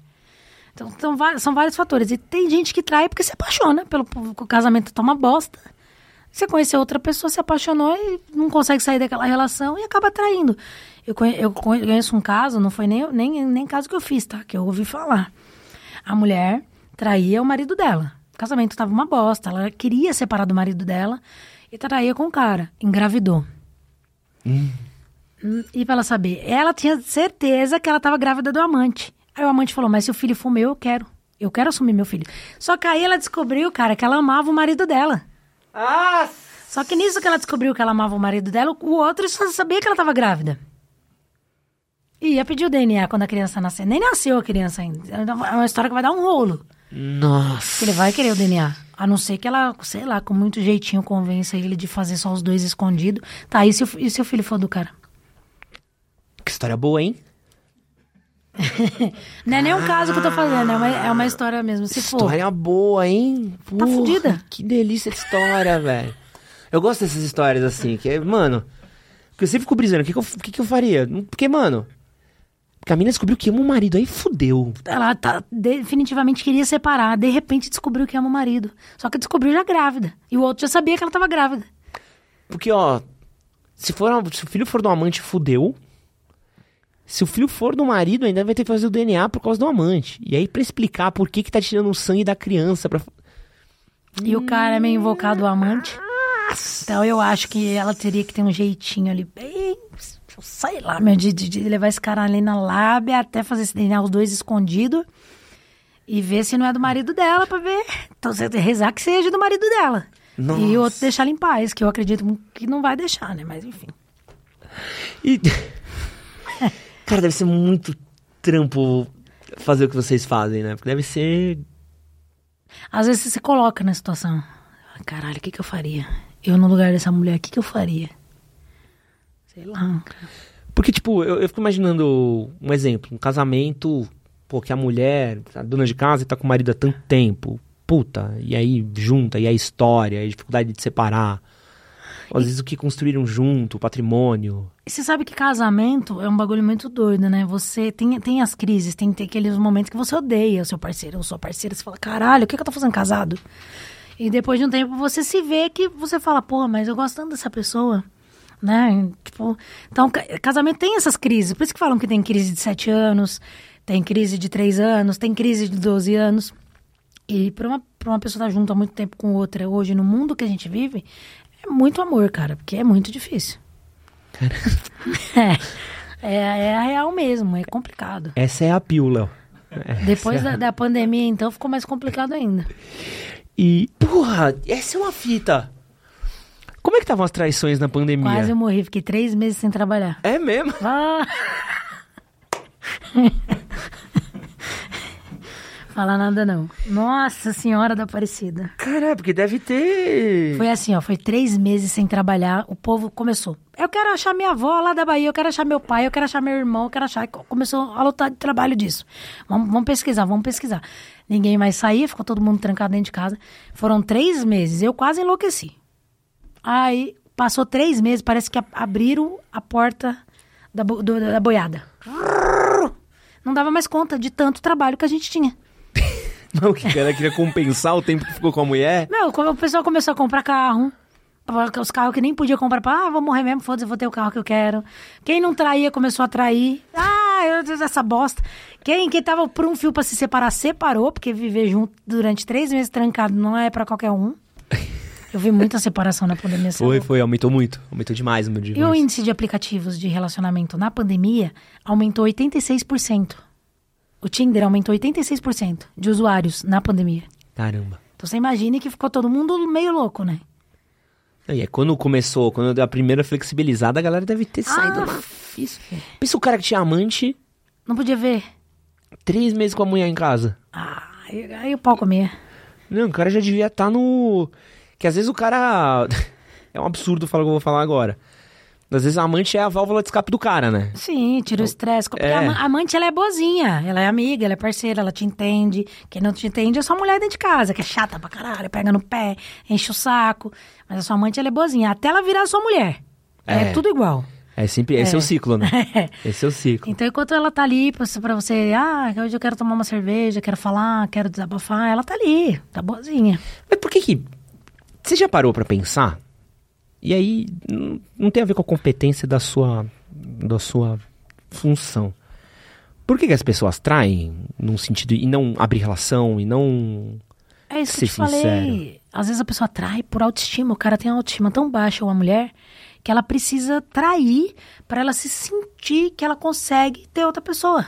Então, são são vários fatores. E tem gente que trai porque se apaixona pelo pelo- casamento tá uma bosta. Você conheceu outra pessoa, se apaixonou e não consegue sair daquela relação e acaba traindo. Eu eu conheço um caso, não foi nem, nem, nem caso que eu fiz, tá? Que eu ouvi falar. A mulher traía o marido dela. O casamento tava uma bosta. Ela queria separar do marido dela e traía com o cara. Engravidou. Hum, E pra ela saber, ela tinha certeza que ela tava grávida do amante. Aí o amante falou: Mas se o filho for meu, eu quero. Eu quero assumir meu filho. Só que aí ela descobriu, cara, que ela amava o marido dela. Ah! Só que nisso que ela descobriu que ela amava o marido dela, o outro só sabia que ela estava grávida. E ia pedir o DNA quando a criança nascer. Nem nasceu a criança ainda. É uma história que vai dar um rolo. Nossa! Ele vai querer o DNA. A não ser que ela, sei lá, com muito jeitinho convença ele de fazer só os dois escondidos. Tá, e se, o, e se o filho for do cara? Que história boa, hein? Não é nem um caso que eu tô fazendo, é uma, é uma história mesmo. Se for. História boa, hein? Tá Porra, fudida. Que delícia de história, velho. Eu gosto dessas histórias assim, que é, mano. Porque eu sempre fico brisando, o que, que, eu, o que, que eu faria? Porque, mano. Porque a mina descobriu que ama o marido, aí fudeu. Ela tá- definitivamente queria separar. De repente descobriu que ama o marido. Só que descobriu já grávida. E o outro já sabia que ela tava grávida. Porque, ó, se, for, se o filho for do amante, fudeu. Se o filho for do marido, ainda vai ter que fazer o DNA por causa do amante. E aí, pra explicar por que, que tá tirando o sangue da criança. Pra... E o cara é meio invocado o amante. Então eu acho que ela teria que ter um jeitinho ali, bem. Sei lá, meu, de, de- de levar esse cara ali na lábia até fazer esse DNA, os dois escondidos. E ver se não é do marido dela pra ver. Então você rezar que seja do marido dela. E Nossa. o outro deixar ela em paz, que eu acredito que não vai deixar, né? Mas enfim. E... Cara, deve ser muito trampo fazer o que vocês fazem, né? Porque deve ser. Às vezes você se coloca na situação. Caralho, o que, que eu faria? Eu no lugar dessa mulher, o que, que eu faria? Sei lá. cara. Porque, tipo, eu, eu fico imaginando um exemplo, um casamento, pô, que a mulher, a dona de casa, tá com o marido há tanto tempo. Puta, e aí junta, e a história, e a dificuldade de separar. Às vezes o que construíram junto, o patrimônio. E você sabe que casamento é um bagulho muito doido, né? Você tem, tem as crises, tem, tem aqueles momentos que você odeia o seu parceiro ou sua parceira. Você fala, caralho, o que, que eu tô fazendo casado? E depois de um tempo você se vê que você fala, pô, mas eu gosto tanto dessa pessoa. Né? Tipo, então, ca- casamento tem essas crises. Por isso que falam que tem crise de sete anos, tem crise de três anos, tem crise de 12 anos. E pra uma, pra uma pessoa estar junto há muito tempo com outra hoje, no mundo que a gente vive, é muito amor, cara, porque é muito difícil. É, é, é a real mesmo, é complicado. Essa é a pílula. Depois da, da pandemia, então, ficou mais complicado ainda. E, porra, essa é uma fita. Como é que estavam as traições na pandemia? Quase eu morri, fiquei três meses sem trabalhar. É mesmo? Ah. Falar nada não. Nossa Senhora da Aparecida. Cara, porque deve ter. Foi assim, ó, foi três meses sem trabalhar, o povo começou. Eu quero achar minha avó lá da Bahia, eu quero achar meu pai, eu quero achar meu irmão, eu quero achar. Começou a lutar de trabalho disso. Vamos, vamos pesquisar, vamos pesquisar. Ninguém mais saía, ficou todo mundo trancado dentro de casa. Foram três meses, eu quase enlouqueci. Aí, passou três meses, parece que abriram a porta da, bo- do- da boiada. Não dava mais conta de tanto trabalho que a gente tinha. Não, que cara queria compensar o tempo que ficou com a mulher. Quando o pessoal começou a comprar carro, os carros que nem podia comprar, pra, ah, vou morrer mesmo, foda-se, vou ter o carro que eu quero. Quem não traía começou a trair. Ah, eu, essa bosta. Quem, quem tava por um fio pra se separar, separou, porque viver junto durante três meses trancado não é pra qualquer um. Eu vi muita separação na pandemia. Foi, sabe? foi, aumentou muito. Aumentou demais o meu E o índice de aplicativos de relacionamento na pandemia aumentou 86%. O Tinder aumentou 86% de usuários na pandemia. Caramba. Então você imagine que ficou todo mundo meio louco, né? E é quando começou, quando deu a primeira flexibilizada, a galera deve ter saído. Ah. Isso. Pensa o cara que tinha amante, Não podia ver. três meses com a mulher em casa. Ah, aí, aí o pau comia. Não, o cara já devia estar no. Que às vezes o cara. é um absurdo falar o que eu vou falar agora. Às vezes a amante é a válvula de escape do cara, né? Sim, tira o estresse. Porque É. a ama- a amante, ela é boazinha. Ela é amiga, ela é parceira, ela te entende. Quem não te entende é sua mulher dentro de casa, que é chata pra caralho, pega no pé, enche o saco. Mas a sua amante, ela é boazinha. Até ela virar sua mulher. É, É. tudo igual. É sempre. Esse é, o ciclo, né? É. Esse é o ciclo. Então, enquanto ela tá ali pra você, ah, hoje eu quero tomar uma cerveja, quero falar, quero desabafar, ela tá ali, tá boazinha. Mas por que que. Você já parou pra pensar? E aí, não tem a ver com a competência da sua. da sua função. Por que, que as pessoas traem num sentido. e não abrir relação, e não. É isso que eu Ser te falei. Às vezes a pessoa atrai por autoestima. O cara tem uma autoestima tão baixa, ou a mulher, que ela precisa trair pra ela se sentir que ela consegue ter outra pessoa.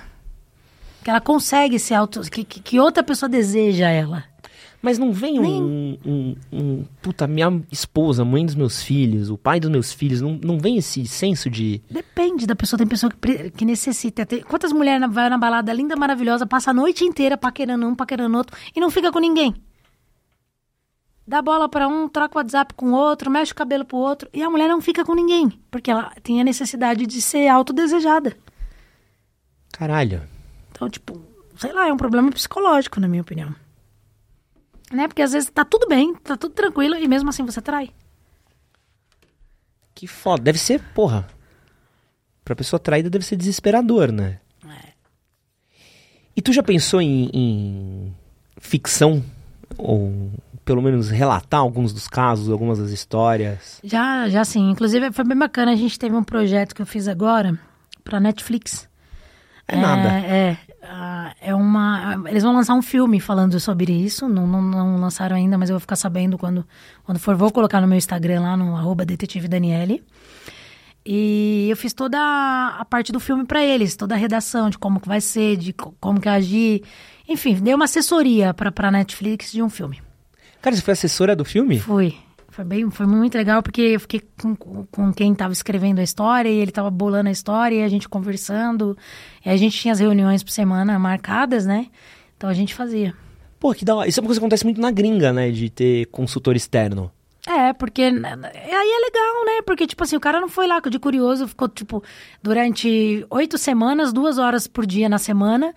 Que ela consegue ser auto. que, que outra pessoa deseja ela. Mas não vem um, um, um- Puta, minha esposa, mãe dos meus filhos, o pai dos meus filhos, não, não vem esse senso de. Depende da pessoa. Tem pessoa que, que necessita. Tem- quantas mulheres vai na balada linda, maravilhosa, passa a noite inteira paquerando um, paquerando outro e não fica com ninguém? Dá bola pra um, troca o WhatsApp com o outro, mexe o cabelo pro outro e a mulher não fica com ninguém. Porque ela tem a necessidade de ser autodesejada. Caralho. Então, tipo, sei lá, é um problema psicológico, na minha opinião. Né? Porque às vezes tá tudo bem, tá tudo tranquilo e mesmo assim você trai. Que foda. Deve ser, porra. Pra pessoa traída deve ser desesperador, né? E tu já pensou em, em ficção? Ou pelo menos relatar alguns dos casos, algumas das histórias? Já, já sim. Inclusive, foi bem bacana. A gente teve um projeto que eu fiz agora pra Netflix. É nada. É, ah, é uma. Eles vão lançar um filme falando sobre isso. Não, não, não lançaram ainda, mas eu vou ficar sabendo quando, quando for. Vou colocar no meu Instagram lá, no arroba detetive Daniele. E eu fiz toda a parte do filme pra eles, toda a redação de como que vai ser, de co- como que agir. Enfim, dei uma assessoria pra, pra Netflix de um filme. Cara, você foi assessora do filme? Fui. Foi bem, foi muito legal porque eu fiquei com, com quem estava escrevendo a história e ele estava bolando a história e a gente conversando. E a gente tinha as reuniões por semana marcadas, né? Então a gente fazia. Pô, que da hora. Isso é uma coisa que acontece muito na gringa, né? De ter consultor externo. É, porque aí é legal, né? Porque, tipo assim, o cara não foi lá de curioso, ficou, tipo, durante oito semanas, duas horas por dia na semana,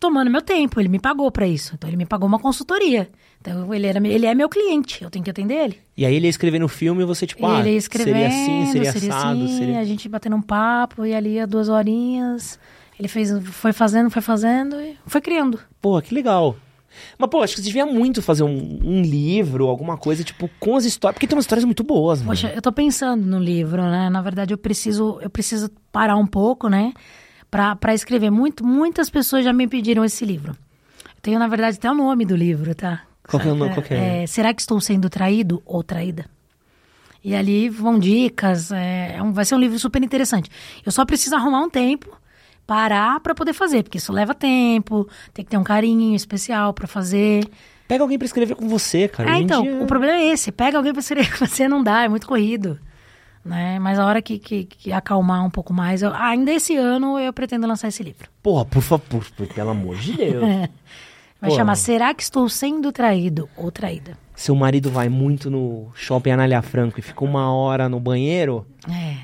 tomando meu tempo. Ele me pagou pra isso. Então, ele me pagou uma consultoria. Então, ele, era, ele é meu cliente, eu tenho que atender ele. E aí ele ia escrever no filme e você, tipo, ah, ele escrevendo, seria assim, seria, seria assado, assim, seria... a gente batendo um papo, e ali, a duas horinhas, ele fez, foi fazendo, foi fazendo, e foi criando. Pô, que legal. Mas, pô, acho que você devia muito fazer um, um livro, alguma coisa, tipo, com as histórias. Porque tem umas histórias muito boas, mano. Poxa, eu tô pensando no livro, né? Na verdade, eu preciso, eu preciso parar um pouco, né? Pra, pra escrever. Muito, muitas pessoas já me pediram esse livro. Eu tenho, na verdade, até o nome do livro, tá? Qual que é o nome? Qual é? É, Será que estou sendo traído ou traída? E ali vão dicas, é, é um- vai ser um livro super interessante. Eu só preciso arrumar um tempo, parar pra poder fazer, porque isso leva tempo, tem que ter um carinho especial pra fazer. Pega alguém pra escrever com você, cara. É, então, dia- o problema é esse. Pega alguém pra escrever com você, não dá, é muito corrido. Né? Mas a hora que, que, que acalmar um pouco mais, eu- ainda esse ano eu pretendo lançar esse livro. Porra, por favor, pelo amor de Deus. Vai Pô. chamar Será que estou sendo traído ou traída? Seu marido vai muito no shopping Anália Franco e fica uma hora no banheiro, É.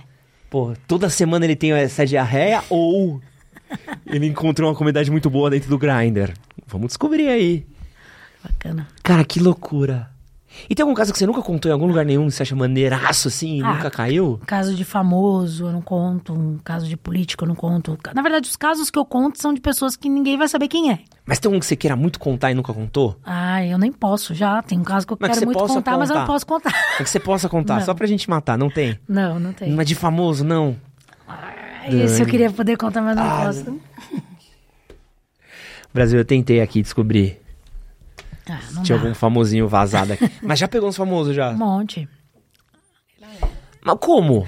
pô, toda semana ele tem essa diarreia ou ele encontrou uma comunidade muito boa dentro do Grindr. Vamos descobrir aí. Bacana. Cara, que loucura. E tem algum caso que você nunca contou em algum lugar nenhum, que você acha maneiraço assim e Ah. nunca caiu? Caso de famoso, eu não conto. Um caso de político, eu não conto. Na verdade, os casos que eu conto são de pessoas que ninguém vai saber quem é. Mas tem um que você queira muito contar e nunca contou? Ah, eu nem posso já. Tem um caso que eu Mas que quero você muito possa contar, mas eu não contar. posso contar. É que você possa contar, Não. só pra gente matar, não tem? Não, não tem. Mas de famoso, não. Esse eu queria poder contar, mas não Ah, posso. Brasil, eu tentei aqui descobrir Ah, se não tinha dá. algum famosinho vazado aqui. Mas já pegou uns famosos já? Um monte. Mas como?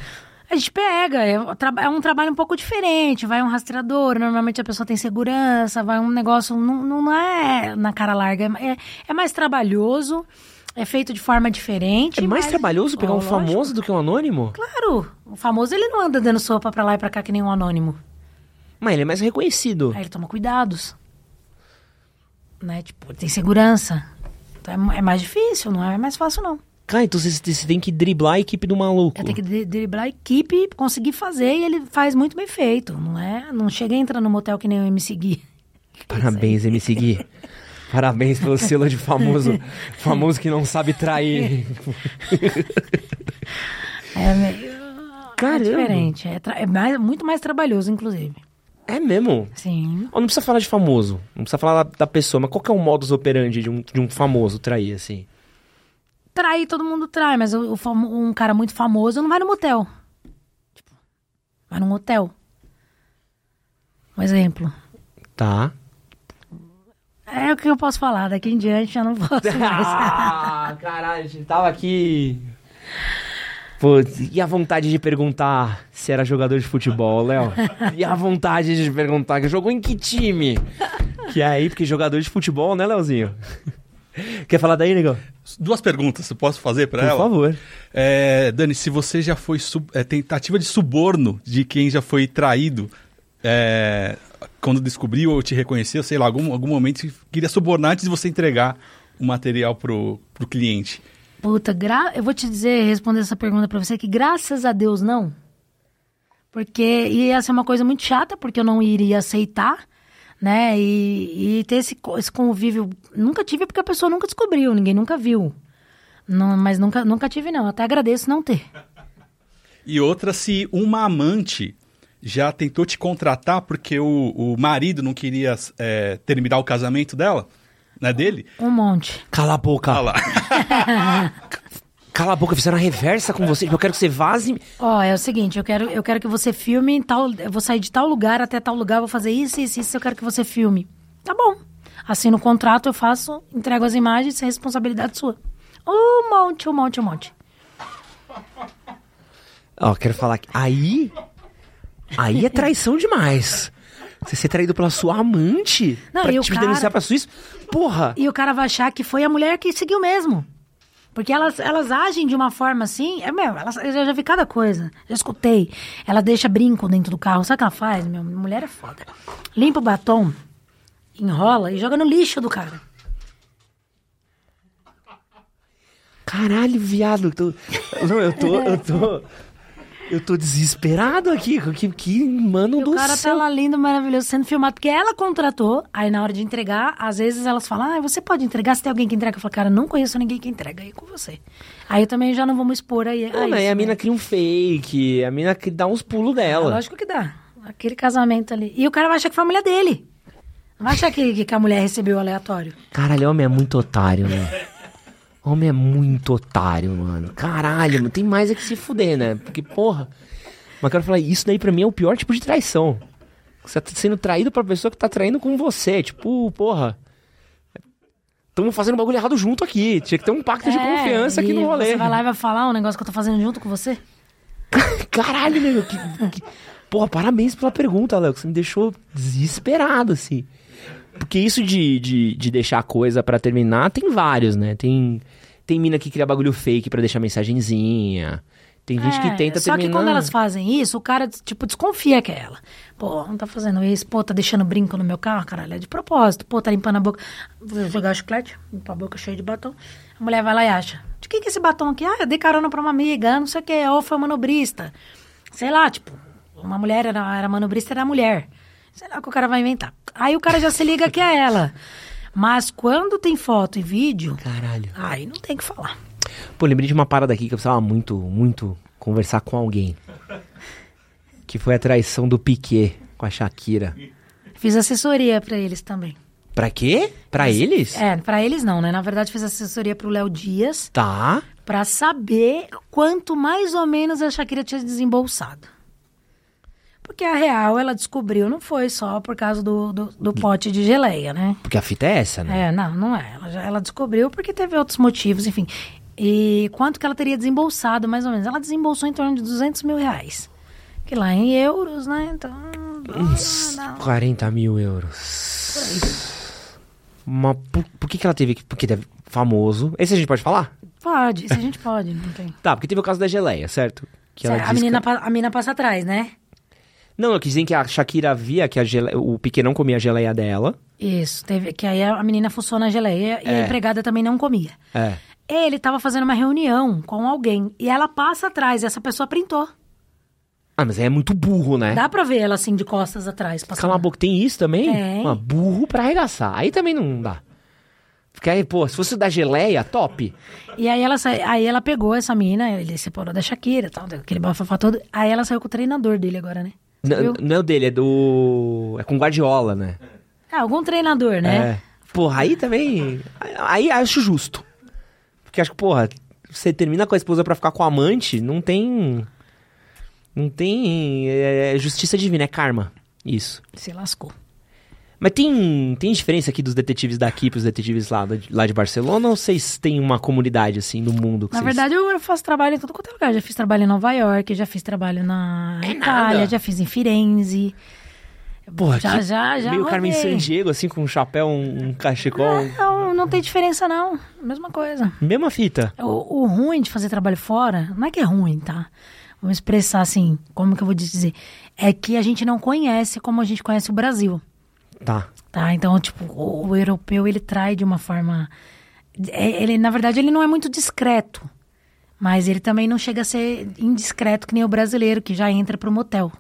A gente pega, é, um é um trabalho um pouco diferente. Vai um rastreador, normalmente a pessoa tem segurança, vai um negócio. Não, não é na cara larga, é, é mais trabalhoso, é feito de forma diferente. É mais mas- trabalhoso pegar Ó, um lógico. famoso do que um anônimo? Claro, o famoso ele não anda dando sopa pra lá e pra cá que nem um anônimo. Mas ele é mais reconhecido. Aí ele toma cuidados. Né? Tipo, tem segurança. Então é, é mais difícil, não é mais fácil, não. Cara, então você, você tem que driblar a equipe do maluco. Eu tenho que dri- driblar a equipe, conseguir fazer e ele faz muito bem feito, não é? Não chega e entra no motel que nem o MC Gui. Parabéns, MC Gui. Parabéns pelo selo de famoso. famoso que não sabe trair. É meio. Caramba. É diferente. É, é mais- muito mais trabalhoso, inclusive. É mesmo? Sim. Ó, Não precisa falar de famoso. Não precisa falar da, da pessoa. Mas qual que é o modus operandi de um, de um famoso trair, assim? Trair, todo mundo trai, mas o, o um cara muito famoso não vai no motel. Tipo, vai num hotel. Um exemplo. Tá. É o que eu posso falar, daqui em diante eu não posso mais. Ah, caralho, a gente tava aqui. E a vontade de perguntar se era jogador de futebol, Léo? E a vontade de perguntar que jogou em que time? Que é aí, porque jogador de futebol, né, Léozinho? Quer falar daí, negão? Duas perguntas, eu posso fazer pra Por ela? favor. É, Dani, se você já foi sub- é, tentativa de suborno de quem já foi traído, é, quando descobriu ou te reconheceu, sei lá, algum, algum momento você queria subornar antes de você entregar o material pro, pro cliente. Puta, gra... eu vou te dizer, responder essa pergunta pra você, que graças a Deus não. Porque ia ser uma coisa muito chata, porque eu não iria aceitar, né? E, e ter esse, esse convívio. Nunca tive, porque a pessoa nunca descobriu, ninguém nunca viu. Não, mas nunca, nunca tive, não. Até agradeço não ter. E outra, se uma amante já tentou te contratar porque o, o marido não queria é, terminar o casamento dela, Não é dele? Um monte. Cala a boca. Lá. Cala a boca, fizeram a reversa com você. Eu quero que você vaze. Ó, é o seguinte, eu quero, eu quero que você filme em tal. Eu vou sair de tal lugar até tal lugar, vou fazer isso, isso, isso, eu quero que você filme. Tá bom. Assino o contrato, eu faço, entrego as imagens, sem responsabilidade sua. Um monte, um monte, um monte. Ó, quero falar que. Aí. Aí é traição demais. Você ser traído pela sua amante Não, pra e te cara- denunciar pra Suíça? Porra! E o cara vai achar que foi a mulher que seguiu mesmo. Porque elas, elas agem de uma forma assim. É, meu, elas, eu já, vi cada coisa. Já escutei. Ela deixa brinco dentro do carro. Sabe o que ela faz? Meu, mulher é foda. Limpa o batom, enrola e joga no lixo do cara. Caralho, viado. tô- Não, eu tô. Eu tô. Eu tô desesperado aqui. Que, que mano do o cara céu. tá lá lindo, maravilhoso, sendo filmado. Porque ela contratou. Aí na hora de entregar, às vezes elas falam: Ah, você pode entregar se tem alguém que entrega. Eu falo, cara, não conheço ninguém que entrega aí com você. Aí eu também já não vou me expor aí. Não, a mas isso, a mina né? cria um fake, a mina que dá uns pulos É, dela. lógico que dá. Aquele casamento ali. E o cara vai achar que foi a mulher dele. Vai achar que, que a mulher recebeu aleatório. Caralho, homem é muito otário, né? Homem é muito otário, mano. Caralho, mano, tem mais é que se fuder, né? Porque, porra. Mas quero falar, isso daí pra mim é o pior tipo de traição. Você tá sendo traído pra pessoa que tá traindo com você. Tipo, porra. Estamos fazendo bagulho errado junto aqui. Tinha que ter um pacto de É, confiança aqui no rolê. Você vai lá e vai falar um negócio que eu tô fazendo junto com você? Caralho, meu. Que, que- Porra, parabéns pela pergunta, Léo. Você me deixou desesperado, assim. Porque isso de, de, de deixar a coisa pra terminar, tem vários, né? Tem, tem mina que cria bagulho fake pra deixar mensagenzinha. Tem gente É, que tenta Só terminar... que quando elas fazem isso, o cara, tipo, desconfia que é ela. Pô, não tá fazendo isso. Pô, tá deixando brinco no meu carro, caralho. É de propósito. Pô, tá limpando a boca. Vou jogar chiclete, limpar a boca cheia de batom. A mulher vai lá e acha. De quem que é esse batom aqui? Ah, eu dei carona pra uma amiga, não sei o que. Ou foi manobrista. Sei lá, tipo, uma mulher era, era manobrista, era mulher. Sei lá o que o cara vai inventar. Aí o cara já se liga que é ela. Mas quando tem foto e vídeo, Caralho. aí não tem o que falar. Pô, lembrei de uma parada aqui que eu precisava muito, muito conversar com alguém. Que foi a traição do Piquet com a Shakira. Fiz assessoria pra eles também. Pra quê? Pra eles? É, pra eles não, né? Na verdade, fiz assessoria pro Léo Dias Tá. pra saber quanto mais ou menos a Shakira tinha desembolsado. Porque a real, ela descobriu, não foi só por causa do, do, do pote de geleia, né? Porque a fita é essa, né? É, não, não é. Ela, já, ela descobriu porque teve outros motivos, enfim. E quanto que ela teria desembolsado, mais ou menos? Ela desembolsou em torno de 200 mil reais. Que lá em euros, né? Então... Uns dá- dá- 40 mil euros. Mas por, por que, que ela teve que. Porque deve. Famoso. Esse a gente pode falar? Pode, isso a gente pode, não tem. Tá, porque teve o caso da geleia, certo? Que Certo, a, menina, que- a menina passa atrás, né? Não, eu quis dizer que a Shakira via que a gele... o Piquet não comia a geleia dela. Isso, teve, que aí a menina fuçou na geleia e É. a empregada também não comia. É. Ele tava fazendo uma reunião com alguém e ela passa atrás e essa pessoa printou. Ah, mas aí é muito burro, né? Dá pra ver ela assim de costas atrás. Passando. Cala a boca, tem isso também? Tem. Ah, burro pra arregaçar. Aí também não dá. Porque aí, pô, se fosse da geleia, top. E aí ela, sa... aí ela pegou essa mina, ele separou da Shakira tal, aquele bafafá todo. Aí ela saiu com o treinador dele agora, né? N- não é o dele, é do. É com Guardiola, né? É, algum treinador, né? É. Porra, aí também. Aí acho justo. Porque acho que, porra, você termina com a esposa pra ficar com o amante, não tem. Não tem. É justiça divina, é karma. Isso. Se lascou. Mas tem, tem diferença aqui dos detetives daqui pros detetives lá, lá de Barcelona ou vocês têm uma comunidade, assim, no mundo? Que Na vocês- verdade, eu faço trabalho em todo quanto é lugar. Já fiz trabalho em Nova York, já fiz trabalho na É Itália, nada. já fiz em Firenze. Porra, já, já, já meio Carmen rodei. Sandiego, assim, com um chapéu, um, um cachecol. Não, não tem diferença, não. Mesma coisa. Mesma fita. O, o ruim de fazer trabalho fora, não é que é ruim, tá? Vamos expressar assim, como que eu vou dizer? É que a gente não conhece como a gente conhece o Brasil, Tá. tá? Então, tipo, o, o europeu, ele trai de uma forma... é- Ele, na verdade, ele não é muito discreto. Mas ele também não chega a ser indiscreto que nem o brasileiro, que já entra pro motel.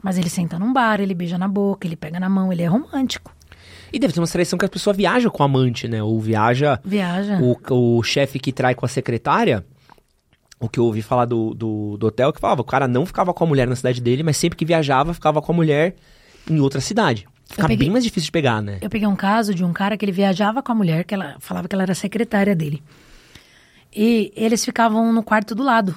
Mas ele senta num bar, ele beija na boca, ele pega na mão, ele é romântico. E deve ter uma seleção que a pessoa viaja com a amante, né? Ou viaja. Viaja. O, o chefe que trai com a secretária. O que eu ouvi falar do, do, do hotel, que falava, o cara não ficava com a mulher na cidade dele, mas sempre que viajava, ficava com a mulher em outra cidade. Fica peguei- bem mais difícil de pegar, né? Eu peguei um caso de um cara que ele viajava com a mulher, que ela falava que ela era secretária dele. E eles ficavam no quarto do lado.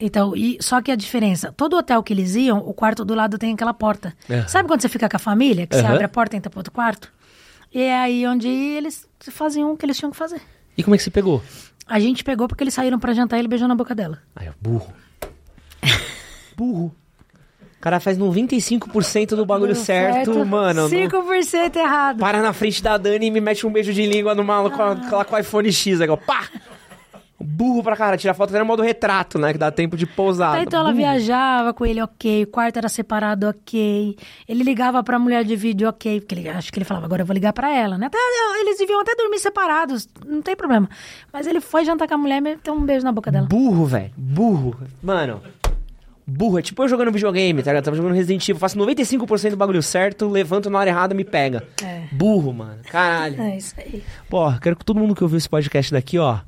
Então, e, só que a diferença, todo hotel que eles iam, o quarto do lado tem aquela porta. Aham. Sabe quando você fica com a família, que você Aham. abre a porta e entra pro outro quarto? E é aí onde eles faziam o que eles tinham que fazer. E como é que você pegou? A gente pegou porque eles saíram pra jantar e ele beijou na boca dela. Ai, ó, burro. burro. O cara faz 95% do bagulho certo, mano. não- 5% errado. Para na frente da Dani e me mete um beijo de língua no maluco com, a- lá com o iPhone X, ó, pá! Burro pra cara, tira foto até no modo retrato, né? Que dá tempo de pousar. Tá, então ela Burro. viajava com ele, ok. O quarto era separado, ok. Ele ligava pra mulher de vídeo, ok. Porque ele, acho que ele falava, agora eu vou ligar pra ela, né? Até, eles deviam até dormir separados, não tem problema. Mas ele foi jantar com a mulher e meteu um beijo na boca dela. Burro, velho. Burro. Mano. Burro. É tipo eu jogando videogame, tá ligado? Tava jogando Resident Evil, faço 95% do bagulho certo, levanto na hora errada me pega. É. Burro, mano. Caralho. É isso aí. Pô, quero que todo mundo que ouviu esse podcast daqui, ó,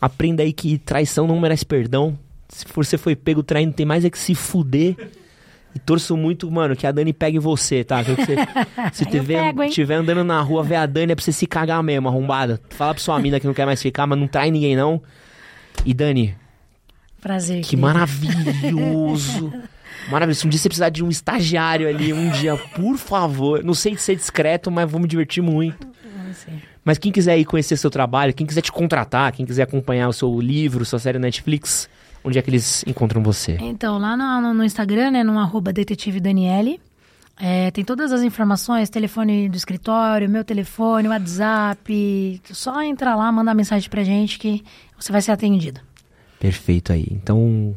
aprenda aí que traição não merece perdão. Se você foi pego traindo, tem mais é que se fuder. E torço muito, mano, que a Dani pegue você, tá? Que você, se Eu tiver, pego, hein? tiver andando na rua, ver a Dani, é pra você se cagar mesmo, arrombada. Fala pra sua mina que não quer mais ficar, mas não trai ninguém, não. E Dani, Prazer. que querido. maravilhoso. Maravilhoso. Um dia você precisar de um estagiário ali, um dia, por favor. Não sei ser discreto, mas vou me divertir muito. Mas quem quiser ir conhecer seu trabalho, quem quiser te contratar, quem quiser acompanhar o seu livro, sua série Netflix, onde é que eles encontram você? Então, lá no, no- Instagram, né, no arroba detetive Daniele, é, tem todas as informações, telefone do escritório, meu telefone, WhatsApp. Só entrar lá, mandar mensagem pra gente que você vai ser atendido. Perfeito aí. Então,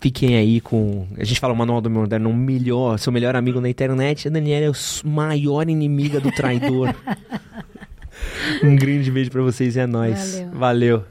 fiquem aí com. A gente fala o manual do moderno, o melhor, seu melhor amigo na internet. A Daniela é a maior inimiga do traidor. um grande beijo pra vocês e é nóis. Valeu. Valeu.